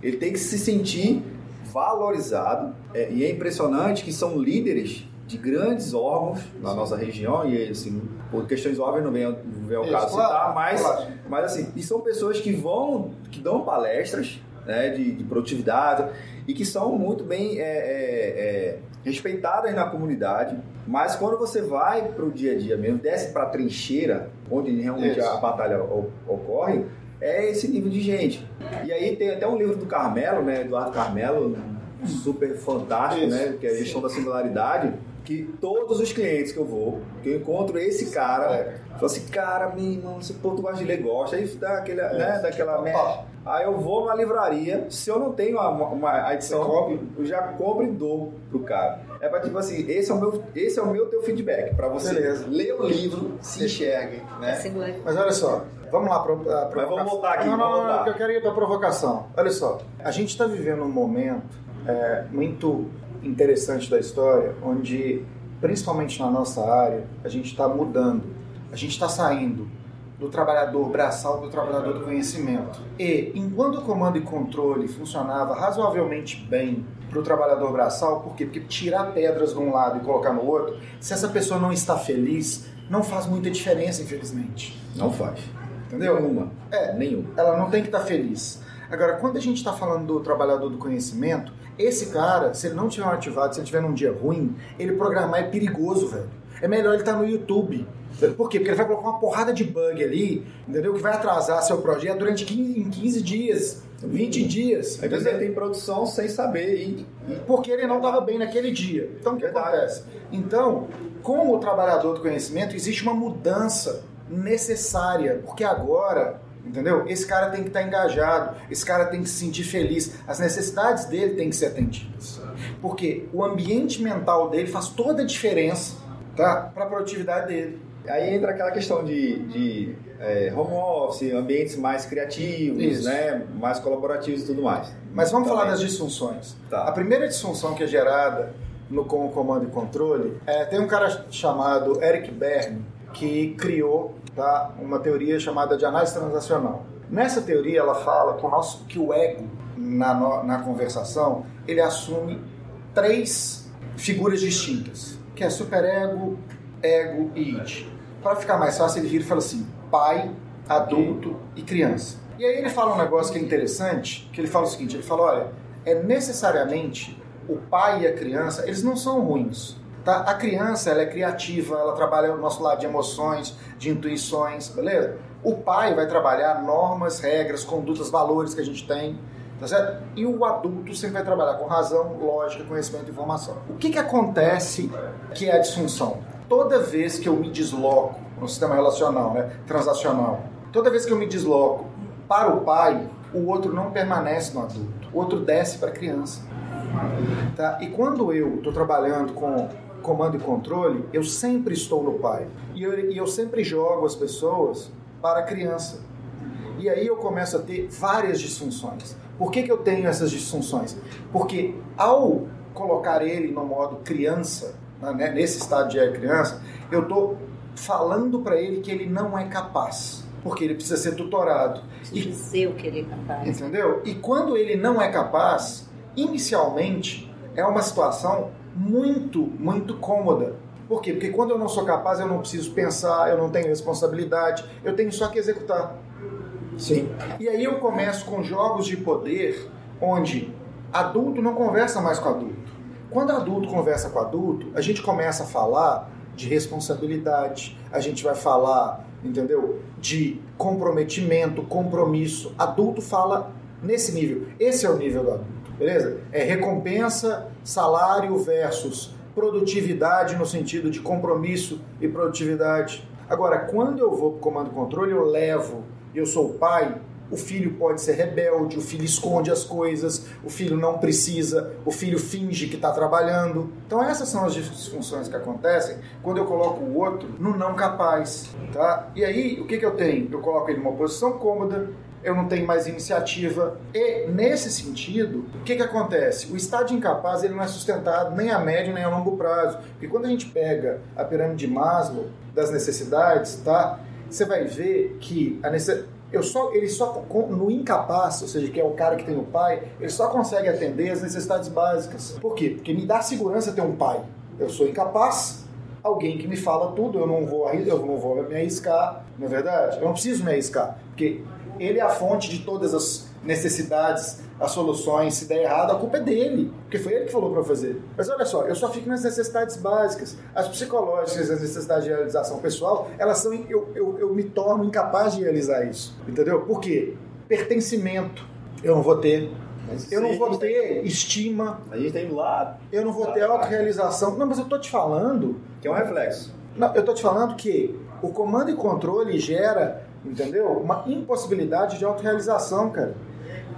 ele tem que se sentir valorizado. É, e é impressionante que são líderes de grandes órgãos na nossa região, e assim, por questões óbvias não vem, não vem ao caso claro, citar, mas, claro. mas assim, e são pessoas que vão, que dão palestras né, de, de produtividade e que são muito bem é, é, é, respeitadas na comunidade. Mas quando você vai para o dia a dia mesmo, desce para a trincheira, onde realmente Isso. a batalha ocorre, é esse nível de gente. E aí tem até um livro do Carmelo, né, Eduardo Carmelo, super fantástico, Isso. né, que é a gestão da singularidade que todos os clientes que eu vou, que eu encontro esse cara, é. falo assim, cara, meu irmão, esse tu gosta de ler, gosta, aí dá aquele, é. né, daquela merda. Aí eu vou na livraria, se eu não tenho uma, uma edição, eu já compro e dou pro cara. É pra tipo assim, esse é o meu, esse é o meu teu feedback, pra você Beleza. ler o livro, se enxergue, né?
Mas olha só, vamos lá pra, pra
Mas vamos voltar aqui,
não, não,
não,
não, eu quero ir pra provocação. Olha só, a gente está vivendo um momento é, muito interessante da história, onde, principalmente na nossa área, a gente está mudando. A gente está saindo do trabalhador braçal para o trabalhador do conhecimento. E enquanto o comando e controle funcionava razoavelmente bem para o trabalhador braçal, por quê? Porque tirar pedras de um lado e colocar no outro, se essa pessoa não está feliz, não faz muita diferença, infelizmente.
Não faz.
Entendeu?
Nenhuma.
É,
nenhuma.
Ela não tem que estar feliz. Agora, quando a gente está falando do trabalhador do conhecimento, esse cara, se ele não tiver um ativado, se ele tiver num dia ruim, ele programar é perigoso, velho. É melhor ele estar tá no YouTube por quê? Porque ele vai colocar uma porrada de bug ali, entendeu? Que vai atrasar seu projeto durante 15, em 15 dias, 20 dias.
Às vezes ele tem produção sem saber. E,
e... Porque ele não estava bem naquele dia. Então o que acontece? Então, com o trabalhador do conhecimento, existe uma mudança necessária, porque agora Entendeu? Esse cara tem que estar tá engajado, esse cara tem que se sentir feliz, as necessidades dele têm que ser atendidas. Porque o ambiente mental dele faz toda a diferença tá? para a produtividade dele.
Aí entra aquela questão de, de é, home office, ambientes mais criativos,
Isso.
né? mais colaborativos e tudo mais.
Mas vamos
Também.
falar das disfunções.
Tá.
A primeira disfunção que é gerada no com o comando e controle é tem um cara chamado Eric Berne que criou tá, uma teoria chamada de análise transacional. Nessa teoria ela fala que o nosso que o ego na, na conversação ele assume três figuras distintas, que é superego, ego e id. Para ficar mais fácil ele vira e fala assim: pai, adulto e criança. E aí ele fala um negócio que é interessante, que ele fala o seguinte, ele fala, olha, é necessariamente o pai e a criança, eles não são ruins. Tá? A criança, ela é criativa, ela trabalha no nosso lado de emoções, de intuições, beleza? O pai vai trabalhar normas, regras, condutas, valores que a gente tem, tá certo? E o adulto sempre vai trabalhar com razão, lógica, conhecimento e informação. O que que acontece que é a disfunção? Toda vez que eu me desloco no sistema relacional, né, transacional, toda vez que eu me desloco para o pai, o outro não permanece no adulto, o outro desce para a criança. Tá? E quando eu estou trabalhando com comando e controle, eu sempre estou no pai. E eu, e eu sempre jogo as pessoas para a criança. E aí eu começo a ter várias disfunções. Por que, que eu tenho essas disfunções? Porque ao colocar ele no modo criança, né, nesse estado de criança, eu estou falando para ele que ele não é capaz. Porque ele precisa ser tutorado.
Preciso dizer o que ele é capaz.
Entendeu? E quando ele não é capaz, inicialmente é uma situação muito, muito cômoda. Por quê? Porque quando eu não sou capaz, eu não preciso pensar, eu não tenho responsabilidade, eu tenho só que executar.
Sim.
E aí eu começo com jogos de poder onde adulto não conversa mais com adulto. Quando adulto conversa com adulto, a gente começa a falar de responsabilidade, a gente vai falar, entendeu? De comprometimento, compromisso. Adulto fala nesse nível. Esse é o nível do adulto, beleza? É recompensa, salário versus produtividade no sentido de compromisso e produtividade. Agora, quando eu vou para o comando e controle, eu levo, eu sou o pai, o filho pode ser rebelde, o filho esconde as coisas, o filho não precisa, o filho finge que está trabalhando. Então essas são as disfunções que acontecem quando eu coloco o outro no não capaz, tá? E aí o que, que eu tenho? Eu coloco ele numa posição cômoda, eu não tenho mais iniciativa. E nesse sentido, o que, que acontece? O estado incapaz ele não é sustentado nem a médio nem a longo prazo. Porque quando a gente pega a pirâmide de Maslow das necessidades, tá? Você vai ver que a necessidade eu só, ele só no incapaz, ou seja, que é o cara que tem o pai, ele só consegue atender as necessidades básicas. Por quê? Porque me dá segurança ter um pai. Eu sou incapaz, alguém que me fala tudo, eu não vou, eu não vou me arriscar, não é verdade? Eu não preciso me arriscar, porque ele é a fonte de todas as necessidades, as soluções. Se der errado, a culpa é dele, porque foi ele que falou para fazer. Mas olha só, eu só fico nas necessidades básicas. As psicológicas, as necessidades de realização pessoal, elas são. Eu, eu, eu me torno incapaz de realizar isso. Entendeu? Por quê? Pertencimento. Eu não vou ter.
Mas
Eu não vou ter estima,
A gente tem lado,
eu não vou ter autorrealização. Não, mas eu tô te falando
que é um reflexo.
não, eu tô te falando que o comando e controle gera, entendeu? Uma impossibilidade de autorrealização, cara.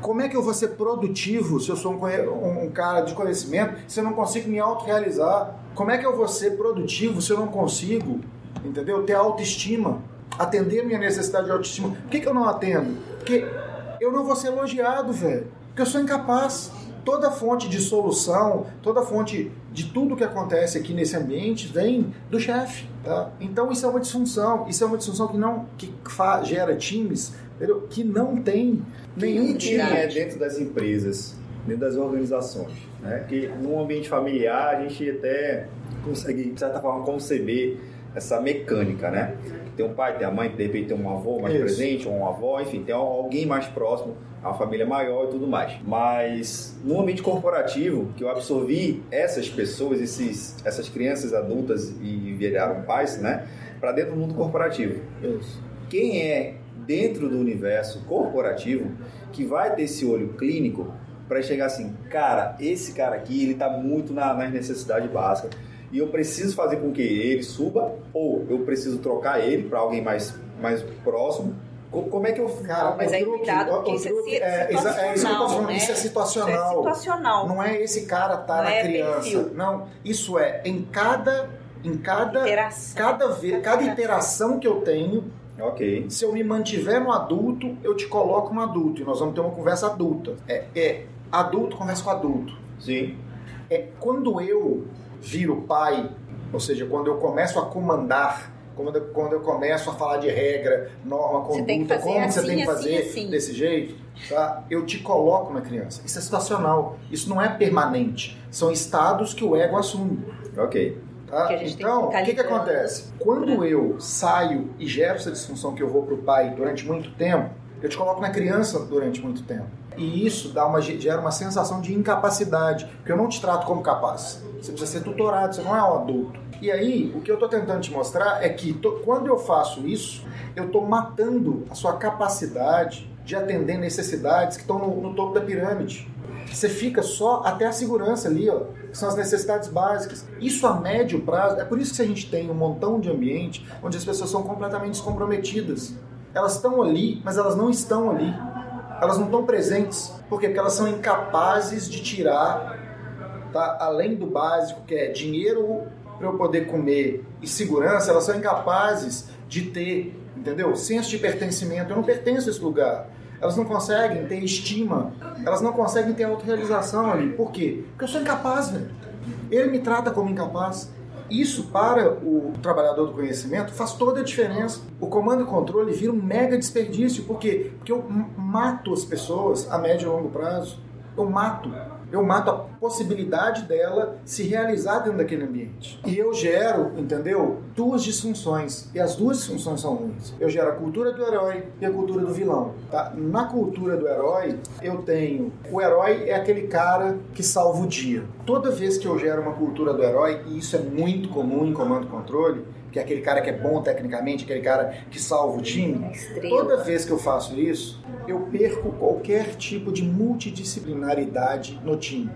Como é que eu vou ser produtivo se eu sou um, um- cara de conhecimento se eu não consigo me autorrealizar? Como é que eu vou ser produtivo se eu não consigo, entendeu? Ter autoestima, atender minha necessidade de autoestima. Por que, que eu não atendo? Porque eu não vou ser elogiado, velho. Porque eu sou incapaz. Toda fonte de solução, toda fonte de tudo que acontece aqui nesse ambiente vem do chefe, tá? Então isso é uma disfunção, isso é uma disfunção que não que gera times, entendeu? que não tem nenhum time.
é dentro das empresas, dentro das organizações, né? Que num ambiente familiar a gente até consegue, de certa forma, conceber essa mecânica, né? Tem um pai, tem a mãe, de repente tem um avô mais
Isso.
presente, ou um avó, enfim, tem alguém mais próximo, a família maior e tudo mais. Mas no ambiente corporativo, que eu absorvi essas pessoas, esses, essas crianças adultas e viraram pais, né? Para dentro do mundo corporativo
Isso.
quem é dentro do universo corporativo que vai ter esse olho clínico para chegar assim, cara, esse cara aqui ele tá muito na, nas necessidades básicas e eu preciso fazer com que ele suba ou eu preciso trocar ele para alguém mais, mais próximo. Co- Como é que eu
Cara,
Mas
o
aí cuidado, porque isso é
truque-
si-
é, exa- é isso que eu tô
situacional,
falando,
né?
isso é situacional.
Isso é situacional.
Não é esse cara tá
Não
na
é
criança.
perfil.
Não, isso é em cada em cada
Interação.
cada vez, cada interação que eu tenho,
Ok.
Se eu me mantiver no adulto, eu te coloco no adulto e nós vamos ter uma conversa adulta. É, é adulto conversa com adulto.
Sim.
É quando eu viro pai, ou seja, quando eu começo a comandar, quando eu, quando eu começo a falar de regra, norma,
Você tem que
conduta,
fazer
como você
assim,
tem que
assim,
fazer
assim.
desse jeito, tá? Eu te coloco na criança. Isso é situacional. Isso não é permanente. São estados que o ego assume.
Ok.
Tá? Então, o que, que acontece? Quando eu saio e gero essa disfunção que eu vou pro pai durante muito tempo, eu te coloco na criança durante muito tempo. E isso dá uma, gera uma sensação de incapacidade, porque eu não te trato como capaz. Você precisa ser tutorado, você não é um adulto. E aí, o que eu estou tentando te mostrar é que to- quando eu faço isso, eu estou matando a sua capacidade de atender necessidades que estão no, no topo da pirâmide. Você fica só até a segurança ali, ó, que são as necessidades básicas. Isso a médio prazo, é por isso que a gente tem um montão de ambiente onde as pessoas são completamente descomprometidas. Elas estão ali, mas elas não estão ali. Elas não estão presentes. Por quê? Porque elas são incapazes de tirar, tá? além do básico, que é dinheiro para eu poder comer e segurança, elas são incapazes de ter, entendeu? Senso de pertencimento. Eu não pertenço a esse lugar. Elas não conseguem ter estima. Elas não conseguem ter autorrealização ali. Por quê? Porque eu sou incapaz, velho. Ele me trata como incapaz. Isso, para o trabalhador do conhecimento, faz toda a diferença. O comando e controle vira um mega desperdício. Por quê? Porque eu mato as pessoas a médio e longo prazo. Eu mato. Eu mato a possibilidade dela se realizar dentro daquele ambiente. E eu gero, entendeu? Duas disfunções. E as duas disfunções são ruins. Eu gero a cultura do herói e a cultura do vilão. Tá? Na cultura do herói, eu tenho. O herói é aquele cara que salva o dia. Toda vez que eu gero uma cultura do herói, e isso é muito comum em comando e controle, que é aquele cara que é bom tecnicamente, aquele cara que salva o time.
É.
Toda vez que eu faço isso, eu perco qualquer tipo de multidisciplinaridade no time.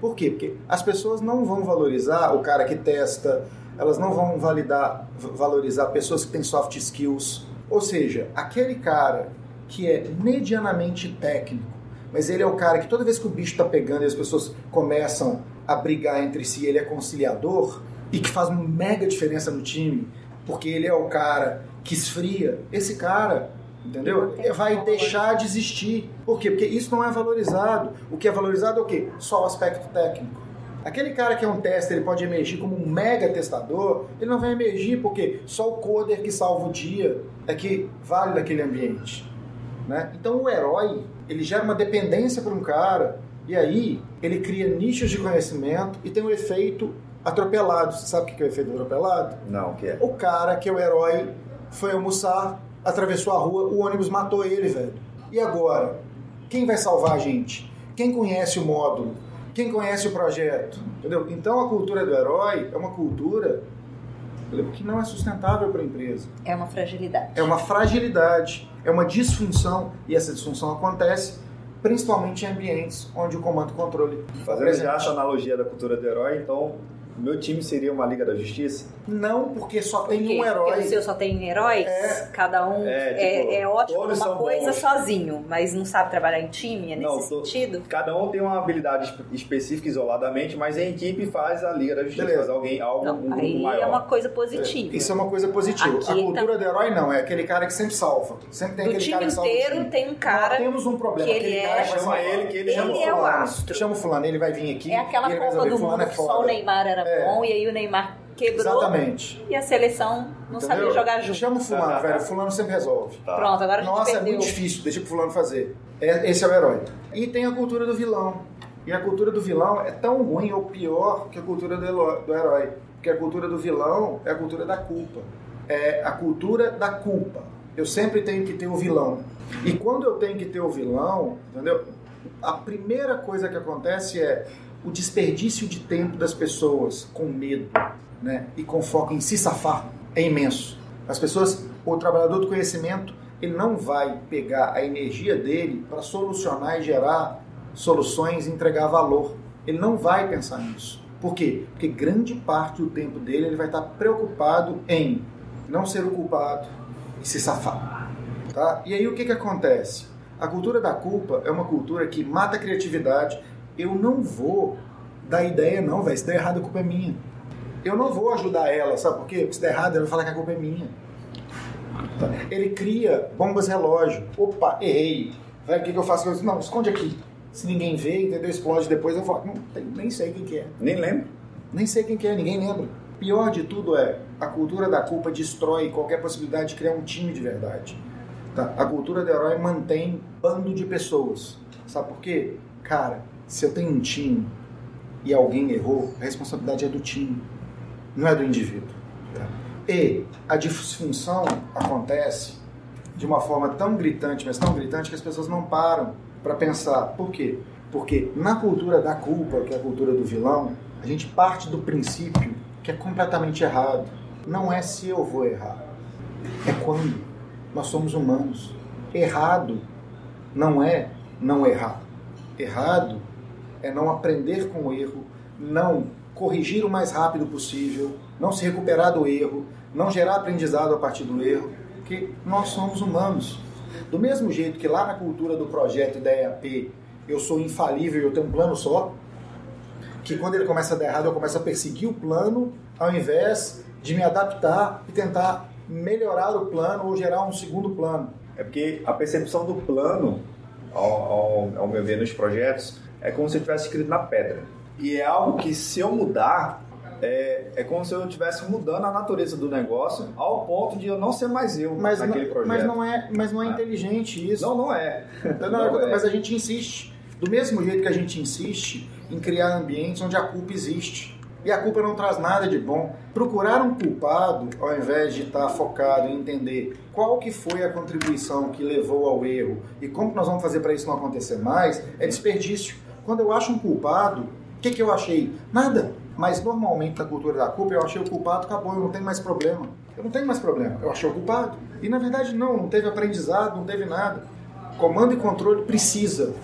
Por quê? Porque as pessoas não vão valorizar o cara que testa, elas não vão validar, valorizar pessoas que têm soft skills. Ou seja, aquele cara que é medianamente técnico, mas ele é o cara que toda vez que o bicho está pegando e as pessoas começam a brigar entre si, ele é conciliador e que faz uma mega diferença no time, porque ele é o cara que esfria. Esse cara, entendeu? Vai
valor.
deixar de existir. Por quê? Porque isso não é valorizado. O que é valorizado é o quê? Só o aspecto técnico. Aquele cara que é um tester, ele pode emergir como um mega testador, ele não vai emergir porque só o coder que salva o dia é que vale daquele ambiente. Né? Então o herói, ele gera uma dependência para um cara, e aí ele cria nichos de conhecimento e tem um efeito atropelado. Você sabe o que é o efeito atropelado?
Não, o que é?
O cara que é o herói foi almoçar, atravessou a rua, o ônibus matou ele, velho. E agora? Quem vai salvar a gente? Quem conhece o módulo? Quem conhece o projeto? Entendeu? Então a cultura do herói é uma cultura que não é sustentável para a empresa.
É uma fragilidade.
É uma fragilidade, é uma disfunção, e essa disfunção acontece principalmente em ambientes onde o comando e controle
Fazendo já essa analogia da cultura do herói, então meu time seria uma Liga da Justiça?
Não, porque só tem
Porque-
um herói.
Porque o seu só tem heróis,
É.
cada um
É,
é,
tipo,
é ótimo
todos
numa
são
coisa
bons.
sozinho, mas não sabe trabalhar em time, é nesse
Não, tô-
sentido?
Cada um tem uma habilidade espe- específica isoladamente, mas em equipe faz a Liga da Justiça,
Beleza.
faz alguém, algo, um
Não,
grupo
aí
maior.
é uma coisa positiva.
Isso é uma coisa positiva.
Aqui
a cultura
tá-
do herói não, é aquele cara que sempre salva. Sempre tem
Do
aquele
time
cara que salva. o
inteiro
time.
tem um cara
Nós temos um problema.
que
aquele
ele
cara
é-
Chama ele que ele
Ele
Chama
é o
fulano.
astro.
Chama o fulano, ele vai vir aqui.
É aquela
e
Copa do Mundo
é
que só o Neymar era
É.
bom e aí o Neymar quebrou
Exatamente.
e a seleção não sabia
Entendeu?
jogar junto.
Chama o fulano, velho. O fulano sempre resolve.
Tá.
Pronto, agora a gente
Nossa, é muito difícil, deixa pro fulano fazer. É- esse é o herói. E tem a cultura do vilão. E a cultura do vilão é tão ruim ou pior que a cultura do herói. Porque a cultura do vilão é a cultura da culpa. É a cultura da culpa. Eu sempre tenho que ter o vilão. E quando eu tenho que ter o vilão, entendeu? A primeira coisa que acontece é o desperdício de tempo das pessoas com medo, né? E com foco em se safar é imenso. As pessoas, o trabalhador do conhecimento, ele não vai pegar a energia dele para solucionar e gerar soluções e entregar valor. Ele não vai pensar nisso. Por quê? Porque grande parte do tempo dele ele vai estar preocupado em não ser o culpado e se safar. Tá? E aí o que, que acontece? A cultura da culpa é uma cultura que mata a criatividade. Eu não vou dar ideia, não, velho. Se der errado, a culpa é minha. Eu não vou ajudar ela, sabe por quê? Porque se der errado, ela vai falar que a culpa é minha. Tá? Ele cria bombas relógio. Opa, errei. Velho, o que, que eu faço? Eu, não, esconde aqui. Se ninguém vê, entendeu? Explode depois, eu falo, não, tem, nem sei quem que é.
Nem lembro.
Nem sei quem que é, ninguém lembra. Pior de tudo é, a cultura da culpa destrói qualquer possibilidade de criar um time de verdade. Tá? A cultura do herói mantém bando de pessoas. Sabe por quê? Cara, se eu tenho um time e alguém errou, a responsabilidade é do time, não é do indivíduo. Tá? E a disfunção acontece de uma forma tão gritante, mas tão gritante que as pessoas não param para pensar. Por quê? Porque na cultura da culpa, que é a cultura do vilão, a gente parte do princípio que é completamente errado. Não é se eu vou errar, é quando. Nós somos humanos. Errado não é não errar. Errado é não aprender com o erro, não corrigir o mais rápido possível, não se recuperar do erro, não gerar aprendizado a partir do erro, porque nós somos humanos. Do mesmo jeito que lá na cultura do projeto e da EAP eu sou infalível e eu tenho um plano só, que quando ele começa a dar errado eu começo a perseguir o plano ao invés de me adaptar e tentar melhorar o plano ou gerar um segundo plano.
É porque a percepção do plano, ao, ao, ao meu ver, nos projetos, é como se eu tivesse escrito na pedra. E é algo que se eu mudar, é, é como se eu estivesse mudando a natureza do negócio ao ponto de eu não ser mais eu
mas
naquele
não,
projeto.
Mas não é, mas não é, é. inteligente isso.
Não, não é.
Não, não é. Mas a gente insiste. Do mesmo jeito que a gente insiste em criar ambientes onde a culpa existe. E a culpa não traz nada de bom. Procurar um culpado, ao invés de estar focado em entender qual que foi a contribuição que levou ao erro e como nós vamos fazer para isso não acontecer mais, é desperdício. Quando eu acho um culpado, o que, que eu achei? Nada. Mas normalmente na cultura da culpa eu achei o culpado, acabou, eu não tenho mais problema. Eu não tenho mais problema, eu achei o culpado. E na verdade não, não teve aprendizado, não teve nada. Comando e controle precisa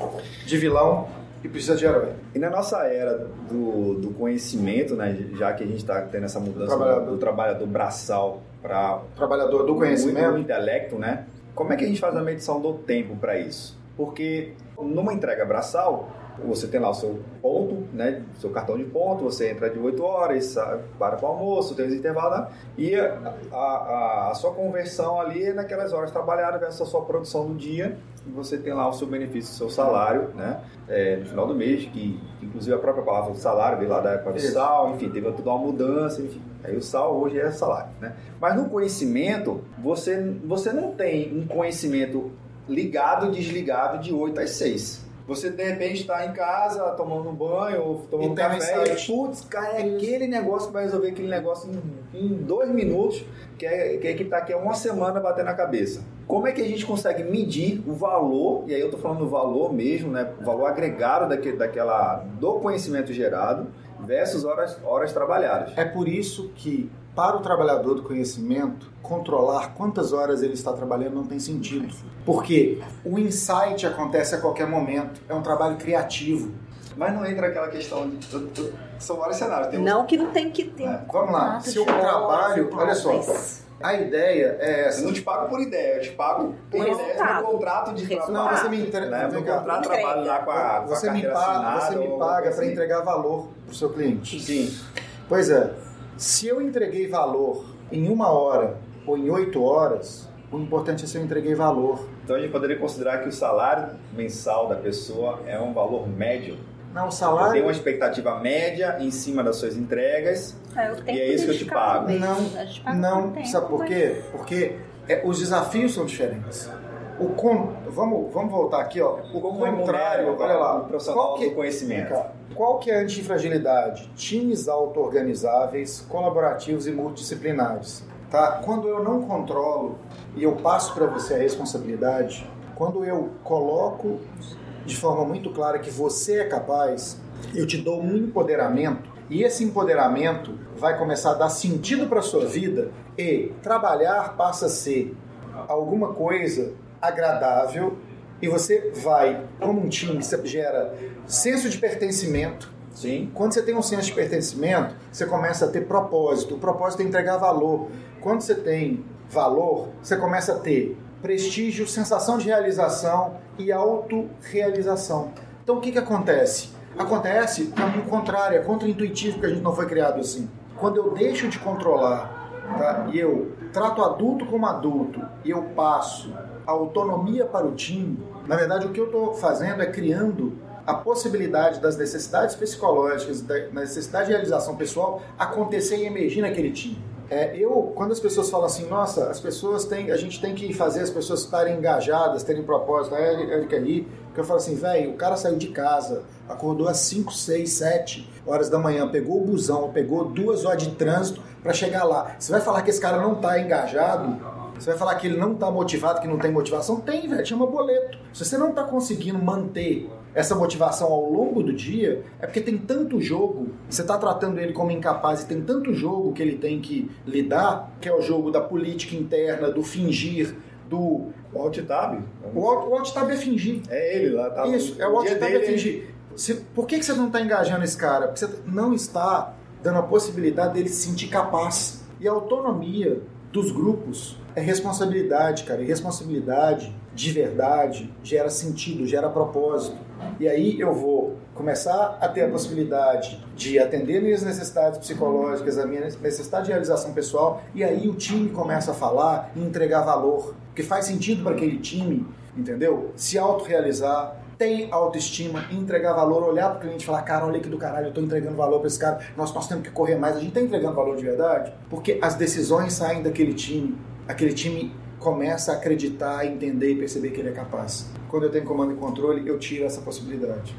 de vilão e precisa de herói.
E na nossa era do, do conhecimento, né, já que a gente está tendo essa mudança
trabalhador.
do trabalhador braçal para
trabalhador do conhecimento,
do intelecto, né? Como é que a gente faz a medição do tempo para isso? Porque numa entrega braçal, você tem lá o seu ponto, né, seu cartão de ponto, você entra de 8 horas, para para o almoço, tem os intervalos, né, e a, a, a, sua conversão ali é naquelas horas trabalhadas versus a sua produção do dia, e você tem lá o seu benefício, o seu salário, né, é, no final do mês, que inclusive a própria palavra salário veio lá da época do sal, enfim, teve toda uma mudança, enfim. Aí o sal hoje é salário, né? Mas no conhecimento, você, você não tem um conhecimento ligado desligado de 8 às 6. Você de repente está em casa tomando um banho, tomando um café, e putz, cara, é aquele negócio que vai resolver aquele negócio em, em dois minutos, que é que é está aqui há uma semana batendo na cabeça. Como é que a gente consegue medir o valor, e aí eu estou falando do valor mesmo, né? O valor agregado daquele, daquela, do conhecimento gerado versus horas, horas trabalhadas.
É por isso que para o trabalhador do conhecimento, controlar quantas horas ele está trabalhando não tem sentido. Porque o insight acontece a qualquer momento, é um trabalho criativo.
Mas não entra aquela questão de. São vários cenários.
Tem não que não tem que ter. É.
Vamos lá, se eu trabalho. Olha só. A ideia é essa.
Eu não te pago por ideia, eu te pago por ideia no contrato de trabalho.
Não, você me entrega.
Né? No contrato de trabalho lá com a, com
você,
a
me paga, você me paga para assim. entregar valor para o seu cliente.
Sim.
Pois é. Se eu entreguei valor em uma hora ou em oito horas, o importante é se eu entreguei valor.
Então a gente poderia considerar que o salário mensal da pessoa é um valor médio.
Não, o salário.
Tem uma expectativa média em cima das suas entregas.
É,
e é isso que eu te pago.
Não, não. Sabe por quê? Porque é, os desafios são diferentes. O con... vamos, vamos voltar aqui, ó. O
Como contrário, olha lá. O profissional qual que, do conhecimento.
Qual que é a antifragilidade? Times auto-organizáveis, colaborativos e multidisciplinares. Tá? Quando eu não controlo e eu passo para você a responsabilidade, quando eu coloco de forma muito clara que você é capaz, eu te dou um empoderamento e esse empoderamento vai começar a dar sentido para sua vida e trabalhar passa a ser alguma coisa agradável e você vai, como um time, você gera senso de pertencimento.
Sim.
Quando você tem um senso de pertencimento, você começa a ter propósito. O propósito é entregar valor. Quando você tem valor, você começa a ter prestígio, sensação de realização e autorrealização. Então o que, que acontece? Acontece o caminho contrário, é contra-intuitivo que a gente não foi criado assim. Quando eu deixo de controlar tá? e eu trato adulto como adulto e eu passo a autonomia para o time, na verdade o que eu estou fazendo é criando a possibilidade das necessidades psicológicas, da necessidade de realização pessoal acontecer e emergir naquele time. É, eu, quando as pessoas falam assim, nossa, as pessoas têm, a gente tem que fazer as pessoas estarem engajadas, terem propósito, Erika ali, que eu falo assim, velho, o cara saiu de casa, acordou às 5, 6, 7 horas da manhã, pegou o busão, pegou duas horas de trânsito para chegar lá. Você vai falar que esse cara não está engajado? Você vai falar que ele não está motivado, que não tem motivação? Tem, velho, chama boleto. Se você não está conseguindo manter essa motivação ao longo do dia, é porque tem tanto jogo, você está tratando ele como incapaz e tem tanto jogo que ele tem que lidar, que é o jogo da política interna, do fingir, do.
O alt-tab?
O alt-tab é fingir.
É ele lá, tá?
Isso, é o alt-tab é fingir. Se, por que, que você não está engajando esse cara? Porque você não está dando a possibilidade dele se sentir capaz. E a autonomia dos grupos é responsabilidade, cara. E responsabilidade de verdade gera sentido, gera propósito. E aí eu vou começar a ter a possibilidade de atender minhas necessidades psicológicas, a minha necessidade de realização pessoal, e aí o time começa a falar e entregar valor, que faz sentido para aquele time, entendeu? Se autorrealizar, tem autoestima, entregar valor, olhar para o cliente e falar, cara, olha que do caralho, eu estou entregando valor para esse cara, nós, nós temos que correr mais, a gente está entregando valor de verdade, porque as decisões saem daquele time, aquele time começa a acreditar, entender e perceber que ele é capaz. Quando eu tenho comando e controle, eu tiro essa possibilidade.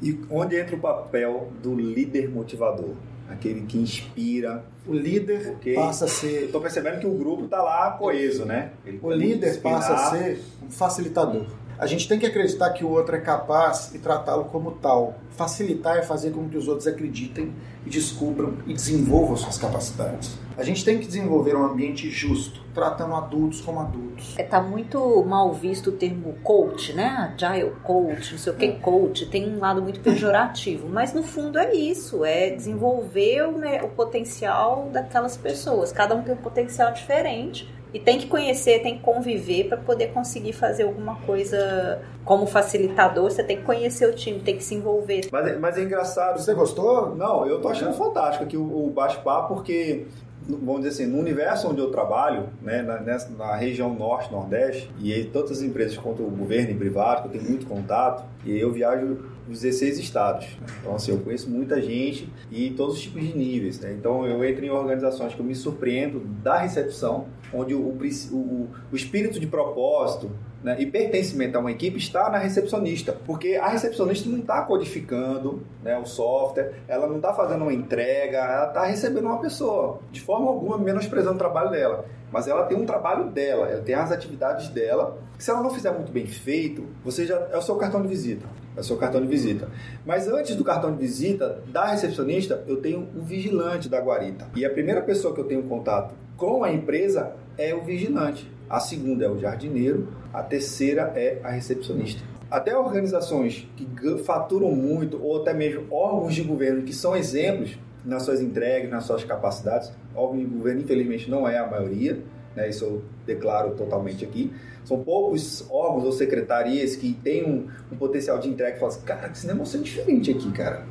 E onde entra o papel do líder motivador? Aquele que inspira.
O líder porque passa a ser.
Estou percebendo que o grupo está lá coeso, né?
Ele o líder passa a ser um facilitador. A gente tem que acreditar que o outro é capaz e tratá-lo como tal. Facilitar é fazer com que os outros acreditem e descubram e desenvolvam suas capacidades. A gente tem que desenvolver um ambiente justo, tratando adultos como adultos.
É, tá muito mal visto o termo coach, né? Agile coach, não sei o que é. coach, tem um lado muito pejorativo, mas no fundo é isso, é desenvolver o, né, o potencial daquelas pessoas. Cada um tem um potencial diferente e tem que conhecer, tem que conviver para poder conseguir fazer alguma coisa como facilitador. Você tem que conhecer o time, tem que se envolver.
Mas, é, mas é engraçado.
Você gostou?
Não, eu tô achando fantástico aqui o, o bate-papo, porque vamos dizer assim, no universo onde eu trabalho, né, na, nessa, na região norte, nordeste, e aí tantas as empresas quanto o governo e privado, que eu tenho muito contato, e eu viajo nos 16 estados. Então, assim, eu conheço muita gente e todos os tipos de níveis. Né? Então, eu entro em organizações que eu me surpreendo da recepção, onde o, o, o espírito de propósito, né, e pertencimento a uma equipe está na recepcionista, porque a recepcionista não está codificando né, o software, ela não está fazendo uma entrega, ela está recebendo uma pessoa, de forma alguma menosprezando o trabalho dela. Mas ela tem um trabalho dela, ela tem as atividades dela. Se ela não fizer muito bem feito, você já é o seu cartão de visita. É o seu cartão de visita. Mas antes do cartão de visita da recepcionista, eu tenho um vigilante da guarita. E a primeira pessoa que eu tenho contato com a empresa é o vigilante. A segunda é o jardineiro, a terceira é a recepcionista. Até organizações que faturam muito, ou até mesmo órgãos de governo que são exemplos nas suas entregas, nas suas capacidades, órgãos de governo, infelizmente, não é a maioria, né? isso eu declaro totalmente aqui. São poucos órgãos ou secretarias que têm um, um potencial de entrega e falam assim, cara, esse negócio é diferente aqui, cara.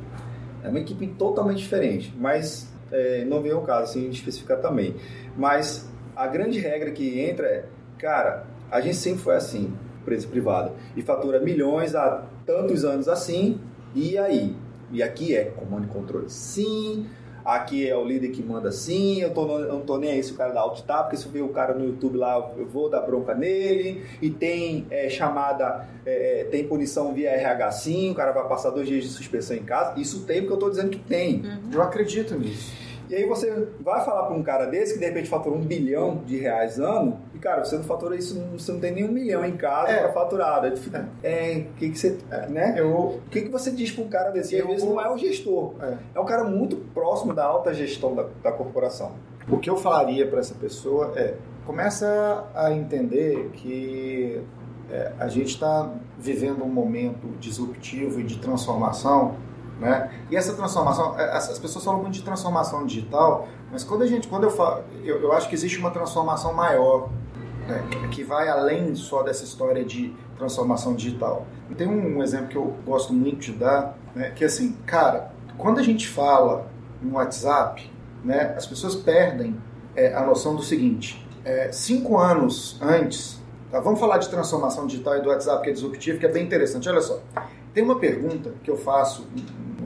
É uma equipe totalmente diferente, mas é, não vem ao caso assim especificar também. Mas a grande regra que entra é, cara, a gente sempre foi assim, empresa privada, e fatura milhões há tantos anos assim, e aí? E aqui é comando e controle sim, aqui é o líder que manda sim, eu, tô, eu não tô nem aí se o cara dá alt tab, porque se eu ver o cara no YouTube lá, eu vou dar bronca nele, e tem é, chamada, é, é tem punição via RH sim, o cara vai passar dois dias de suspensão em casa, isso tem porque eu tô dizendo que tem.
Uhum. Eu acredito nisso.
E aí você vai falar para um cara desse que de repente fatura um bilhão de reais ano, e cara, você não fatura isso, você não tem nem um milhão em casa é. para faturar. É, o que, que você. É, né? Eu, o que, que você diz para um cara desse? E às vezes não é o gestor, é. é um cara muito próximo da alta gestão da, da corporação.
O que eu falaria para essa pessoa é: começa a entender que é, a gente está vivendo um momento disruptivo e de transformação né? E essa transformação, é, as pessoas falam muito de transformação digital, mas quando a gente, quando eu falo, eu, eu acho que existe uma transformação maior, né? que vai além só dessa história de transformação digital. Tem um, um exemplo que eu gosto muito de dar, né? que é assim, cara, quando a gente fala no WhatsApp, né, as pessoas perdem é, a noção do seguinte: é, cinco anos antes, tá? vamos falar de transformação digital e do WhatsApp que é disruptivo, que é bem interessante. Olha só, tem uma pergunta que eu faço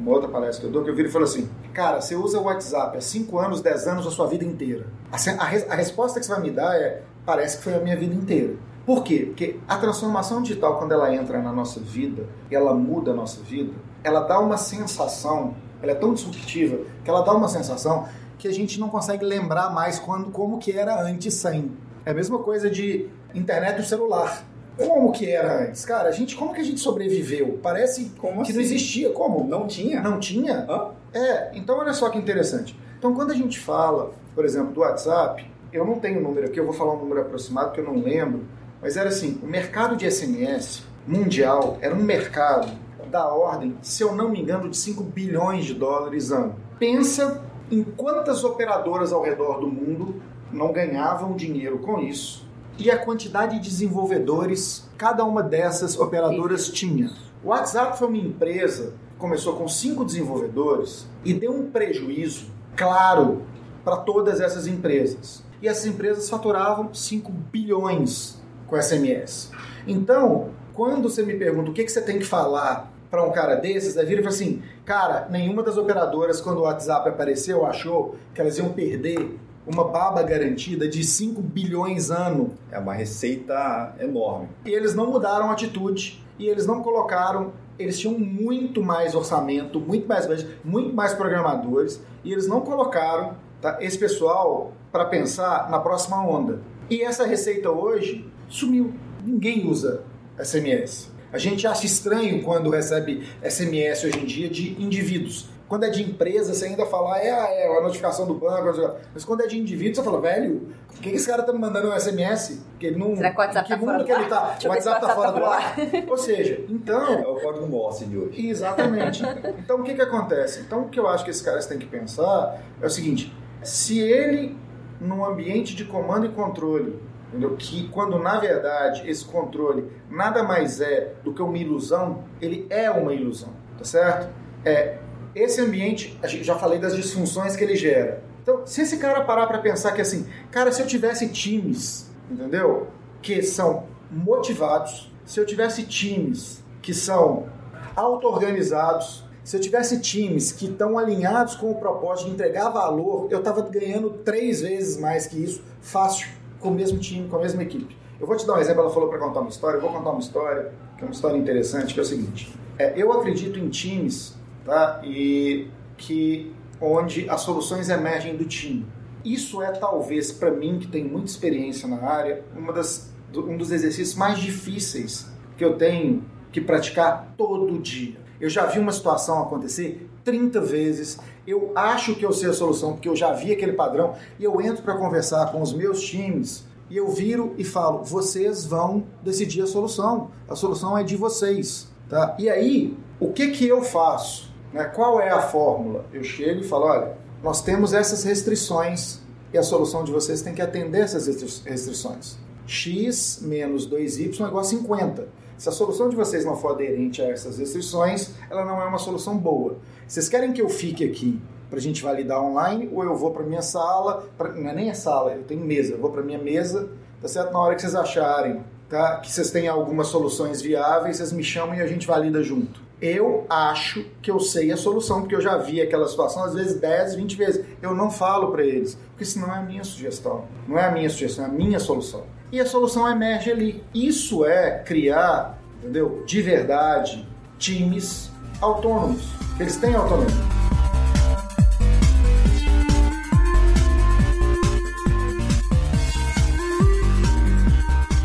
numa outra palestra que eu dou, que eu viro e falo assim: Cara, você usa o WhatsApp há 5 anos, 10 anos, a sua vida inteira. A, a, a, resposta que você vai me dar é: Parece que foi a minha vida inteira. Por quê? Porque a transformação digital, quando ela entra na nossa vida, ela muda a nossa vida, ela dá uma sensação, ela é tão disruptiva, que ela dá uma sensação que a gente não consegue lembrar mais quando, como que era antes sem. É a mesma coisa de internet do celular. Como que era antes? Cara, a gente, como que a gente sobreviveu? Parece como que assim? não existia. Como?
Não tinha?
Não tinha? Hã? É, então olha só que interessante. Então quando a gente fala, por exemplo, do WhatsApp, eu não tenho o número aqui, eu vou falar um número aproximado que eu não lembro, mas era assim, o mercado de SMS mundial era um mercado da ordem, se eu não me engano, de 5 bilhões de dólares ano. Pensa em quantas operadoras ao redor do mundo não ganhavam dinheiro com isso e a quantidade de desenvolvedores cada uma dessas operadoras tinha. O WhatsApp foi uma empresa que começou com cinco desenvolvedores e deu um prejuízo claro para todas essas empresas. E essas empresas faturavam 5 bilhões com SMS. Então, quando você me pergunta o que, que você tem que falar para um cara desses, aí vira e fala assim: cara, nenhuma das operadoras, quando o WhatsApp apareceu, achou que elas iam perder uma baba garantida de 5 bilhões ano.
É uma receita enorme.
E eles não mudaram a atitude e eles não colocaram. Eles tinham muito mais orçamento, muito mais muito mais programadores, e eles não colocaram tá, esse pessoal para pensar na próxima onda. E essa receita hoje sumiu. Ninguém usa SMS. A gente acha estranho quando recebe SMS hoje em dia de indivíduos. Quando é de empresa, você ainda fala, ah, é, é a notificação do banco. Mas quando é de indivíduo, você fala, velho, por que, esse cara tá me mandando um SMS?
Que ele não. Será que o WhatsApp
que
tá mundo
que ele tá? O WhatsApp tá fora do ar. Ou seja, então.
É o código Morse de hoje.
Exatamente. Então o que que acontece? Então o que eu acho que esses caras têm que pensar é o seguinte: se ele, num ambiente de comando e controle, entendeu? que quando na verdade esse controle nada mais é do que uma ilusão, ele é uma ilusão, tá certo? É, esse ambiente, já falei das disfunções que ele gera. Então, se esse cara parar para pensar que assim, cara, se eu tivesse times, entendeu? Que são motivados, se eu tivesse times que são auto-organizados, se eu tivesse times que estão alinhados com o propósito de entregar valor, eu estava ganhando três vezes mais que isso, fácil, com o mesmo time, com a mesma equipe. Eu vou te dar um exemplo, ela falou para contar uma história, eu vou contar uma história, que é uma história interessante, que é o seguinte. É, eu acredito em times tá? e que onde as soluções emergem do time. Isso é talvez para mim que tem muita experiência na área, uma das, um dos exercícios mais difíceis que eu tenho que praticar todo dia. Eu já vi uma situação acontecer 30 vezes. Eu acho que eu sei a solução porque eu já vi aquele padrão e eu entro para conversar com os meus times e eu viro e falo: vocês vão decidir a solução. A solução é de vocês, tá? E aí, o que que eu faço? Né? Qual é a fórmula? Eu chego e falo, olha, nós temos essas restrições e a solução de vocês tem que atender essas restrições. x menos 2y é igual a 50. Se a solução de vocês não for aderente a essas restrições, ela não é uma solução boa. Vocês querem que eu fique aqui para a gente validar online ou eu vou para minha sala, pra, não é nem a sala, eu tenho mesa, eu vou para minha mesa, tá certo? Na hora que vocês acharem tá, que vocês têm algumas soluções viáveis, vocês me chamam e a gente valida junto eu acho que eu sei a solução, porque eu já vi aquela situação às vezes 10, 20 vezes. Eu não falo para eles, porque senão é a minha sugestão. Não é a minha sugestão, é a minha solução. E a solução emerge ali. Isso é criar, entendeu? De verdade, times autônomos. Eles têm autonomia.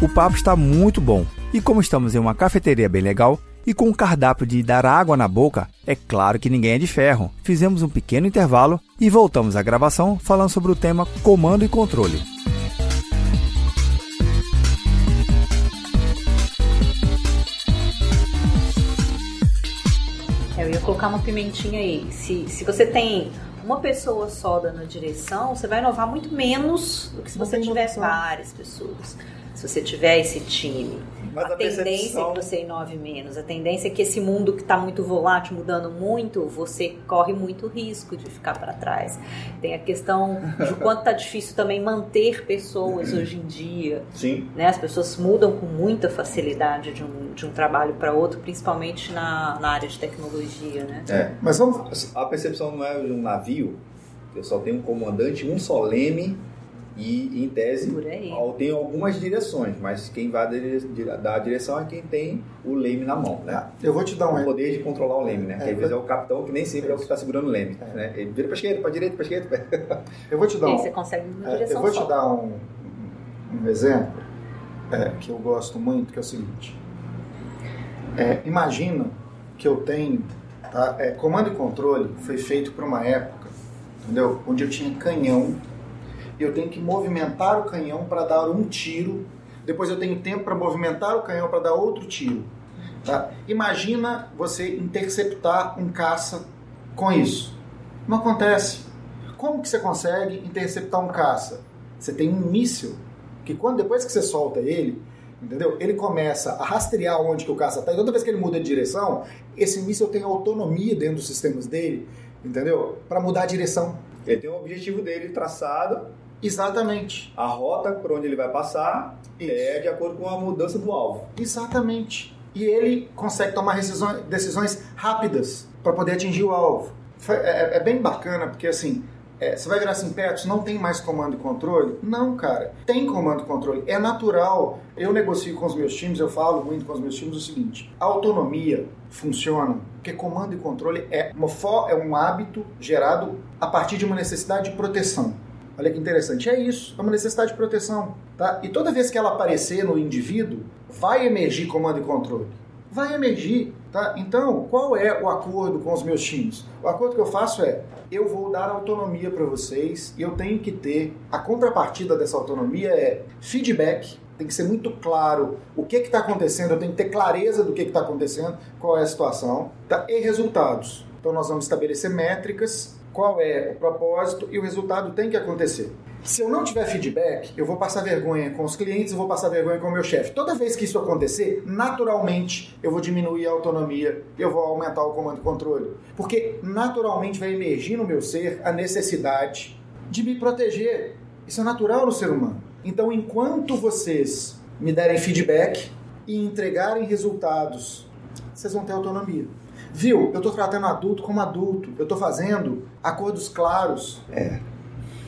O papo está muito bom. E como estamos em uma cafeteria bem legal, e com o cardápio de dar água na boca, é claro que ninguém é de ferro. Fizemos um pequeno intervalo e voltamos à gravação falando sobre o tema comando e controle.
Eu ia colocar uma pimentinha aí. Se, se você tem uma pessoa só dando a direção, você vai inovar muito menos do que se você tivesse várias pessoas. Se você tiver esse time. Mas a, a tendência percepção... é que você inove menos. A tendência é que esse mundo que está muito volátil, mudando muito, você corre muito risco de ficar para trás. Tem a questão de quanto está difícil também manter pessoas hoje em dia.
Sim.
Né? As pessoas mudam com muita facilidade de um, de um trabalho para outro, principalmente na, na área de tecnologia. Né?
É. Mas vamos... a percepção não é de um navio, eu só tenho um comandante, um só leme e, em tese, tem algumas direções, mas quem vai dar a direção é quem tem o leme na mão, né?
Eu vou te dar um...
O poder de controlar o leme, né? É, às vezes é o capitão que nem sempre é, o que está segurando o leme, é. né? Ele vira para esquerda, para direita, para esquerda.
Eu vou te dar
um... você consegue uma
é,
direção
Eu vou
só.
te dar um, um exemplo é, que eu gosto muito, que é o seguinte. É, imagina que eu tenho... Tá? comando e controle foi feito por uma época, entendeu? Onde eu tinha canhão eu tenho que movimentar o canhão para dar um tiro, depois eu tenho tempo para movimentar o canhão para dar outro tiro. Tá? Imagina você interceptar um caça com isso. Não acontece. Como que você consegue interceptar um caça? Você tem um míssil que quando depois que você solta ele, entendeu? Ele começa a rastrear onde que o caça está. E toda vez que ele muda de direção, esse míssil tem autonomia dentro dos sistemas dele, entendeu? Para mudar a direção.
Ele tem o objetivo dele traçado
Exatamente.
A rota por onde ele vai passar Isso. é de acordo com a mudança do alvo.
Exatamente. E ele consegue tomar decisões, decisões rápidas para poder atingir o alvo. É, é, é, bem bacana porque assim, é, você vai virar assim, Petros, não tem mais comando e controle? Não, cara, tem comando e controle. É natural. Eu negocio com os meus times, eu falo muito com os meus times o seguinte: a autonomia funciona porque comando e controle é, uma, é um hábito gerado a partir de uma necessidade de proteção. Olha que interessante. É isso, é uma necessidade de proteção. Tá? E toda vez que ela aparecer no indivíduo, vai emergir comando e controle. Vai emergir. Tá? Então, qual é o acordo com os meus times? O acordo que eu faço é: eu vou dar autonomia para vocês e eu tenho que ter. A contrapartida dessa autonomia é feedback. Tem que ser muito claro o que está acontecendo, eu tenho que ter clareza do que está acontecendo, qual é a situação, tá? e resultados. Então, nós vamos estabelecer métricas qual é o propósito e o resultado tem que acontecer. Se eu não tiver feedback, eu vou passar vergonha com os clientes, eu vou passar vergonha com o meu chefe. Toda vez que isso acontecer, naturalmente eu vou diminuir a autonomia, eu vou aumentar o comando e controle. Porque naturalmente vai emergir no meu ser a necessidade de me proteger. Isso é natural no ser humano. Então, enquanto vocês me derem feedback e entregarem resultados, vocês vão ter autonomia. Viu? Eu estou tratando adulto como adulto. Eu estou fazendo acordos claros.
É.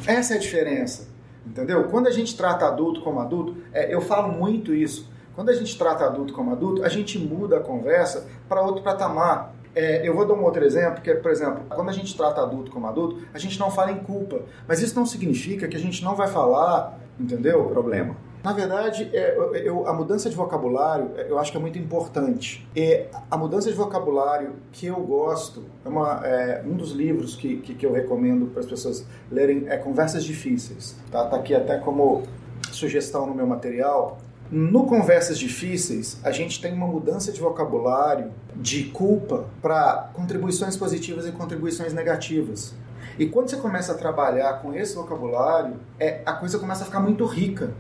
Essa é a diferença. Entendeu? Quando a gente trata adulto como adulto, é, eu falo muito isso. Quando a gente trata adulto como adulto, a gente muda a conversa para outro patamar. É, eu vou dar um outro exemplo, que é, por exemplo, quando a gente trata adulto como adulto, a gente não fala em culpa. Mas isso não significa que a gente não vai falar, entendeu?
Problema.
Na verdade, é, eu, a mudança de vocabulário é, eu acho que é muito importante. E a mudança de vocabulário que eu gosto, é, uma, é um dos livros que, que, que, eu recomendo para as pessoas lerem é Conversas Difíceis. Tá, tá aqui até como sugestão no meu material. No Conversas Difíceis, a gente tem uma mudança de vocabulário de culpa para contribuições positivas e contribuições negativas. E quando você começa a trabalhar com esse vocabulário, é, a coisa começa a ficar muito rica.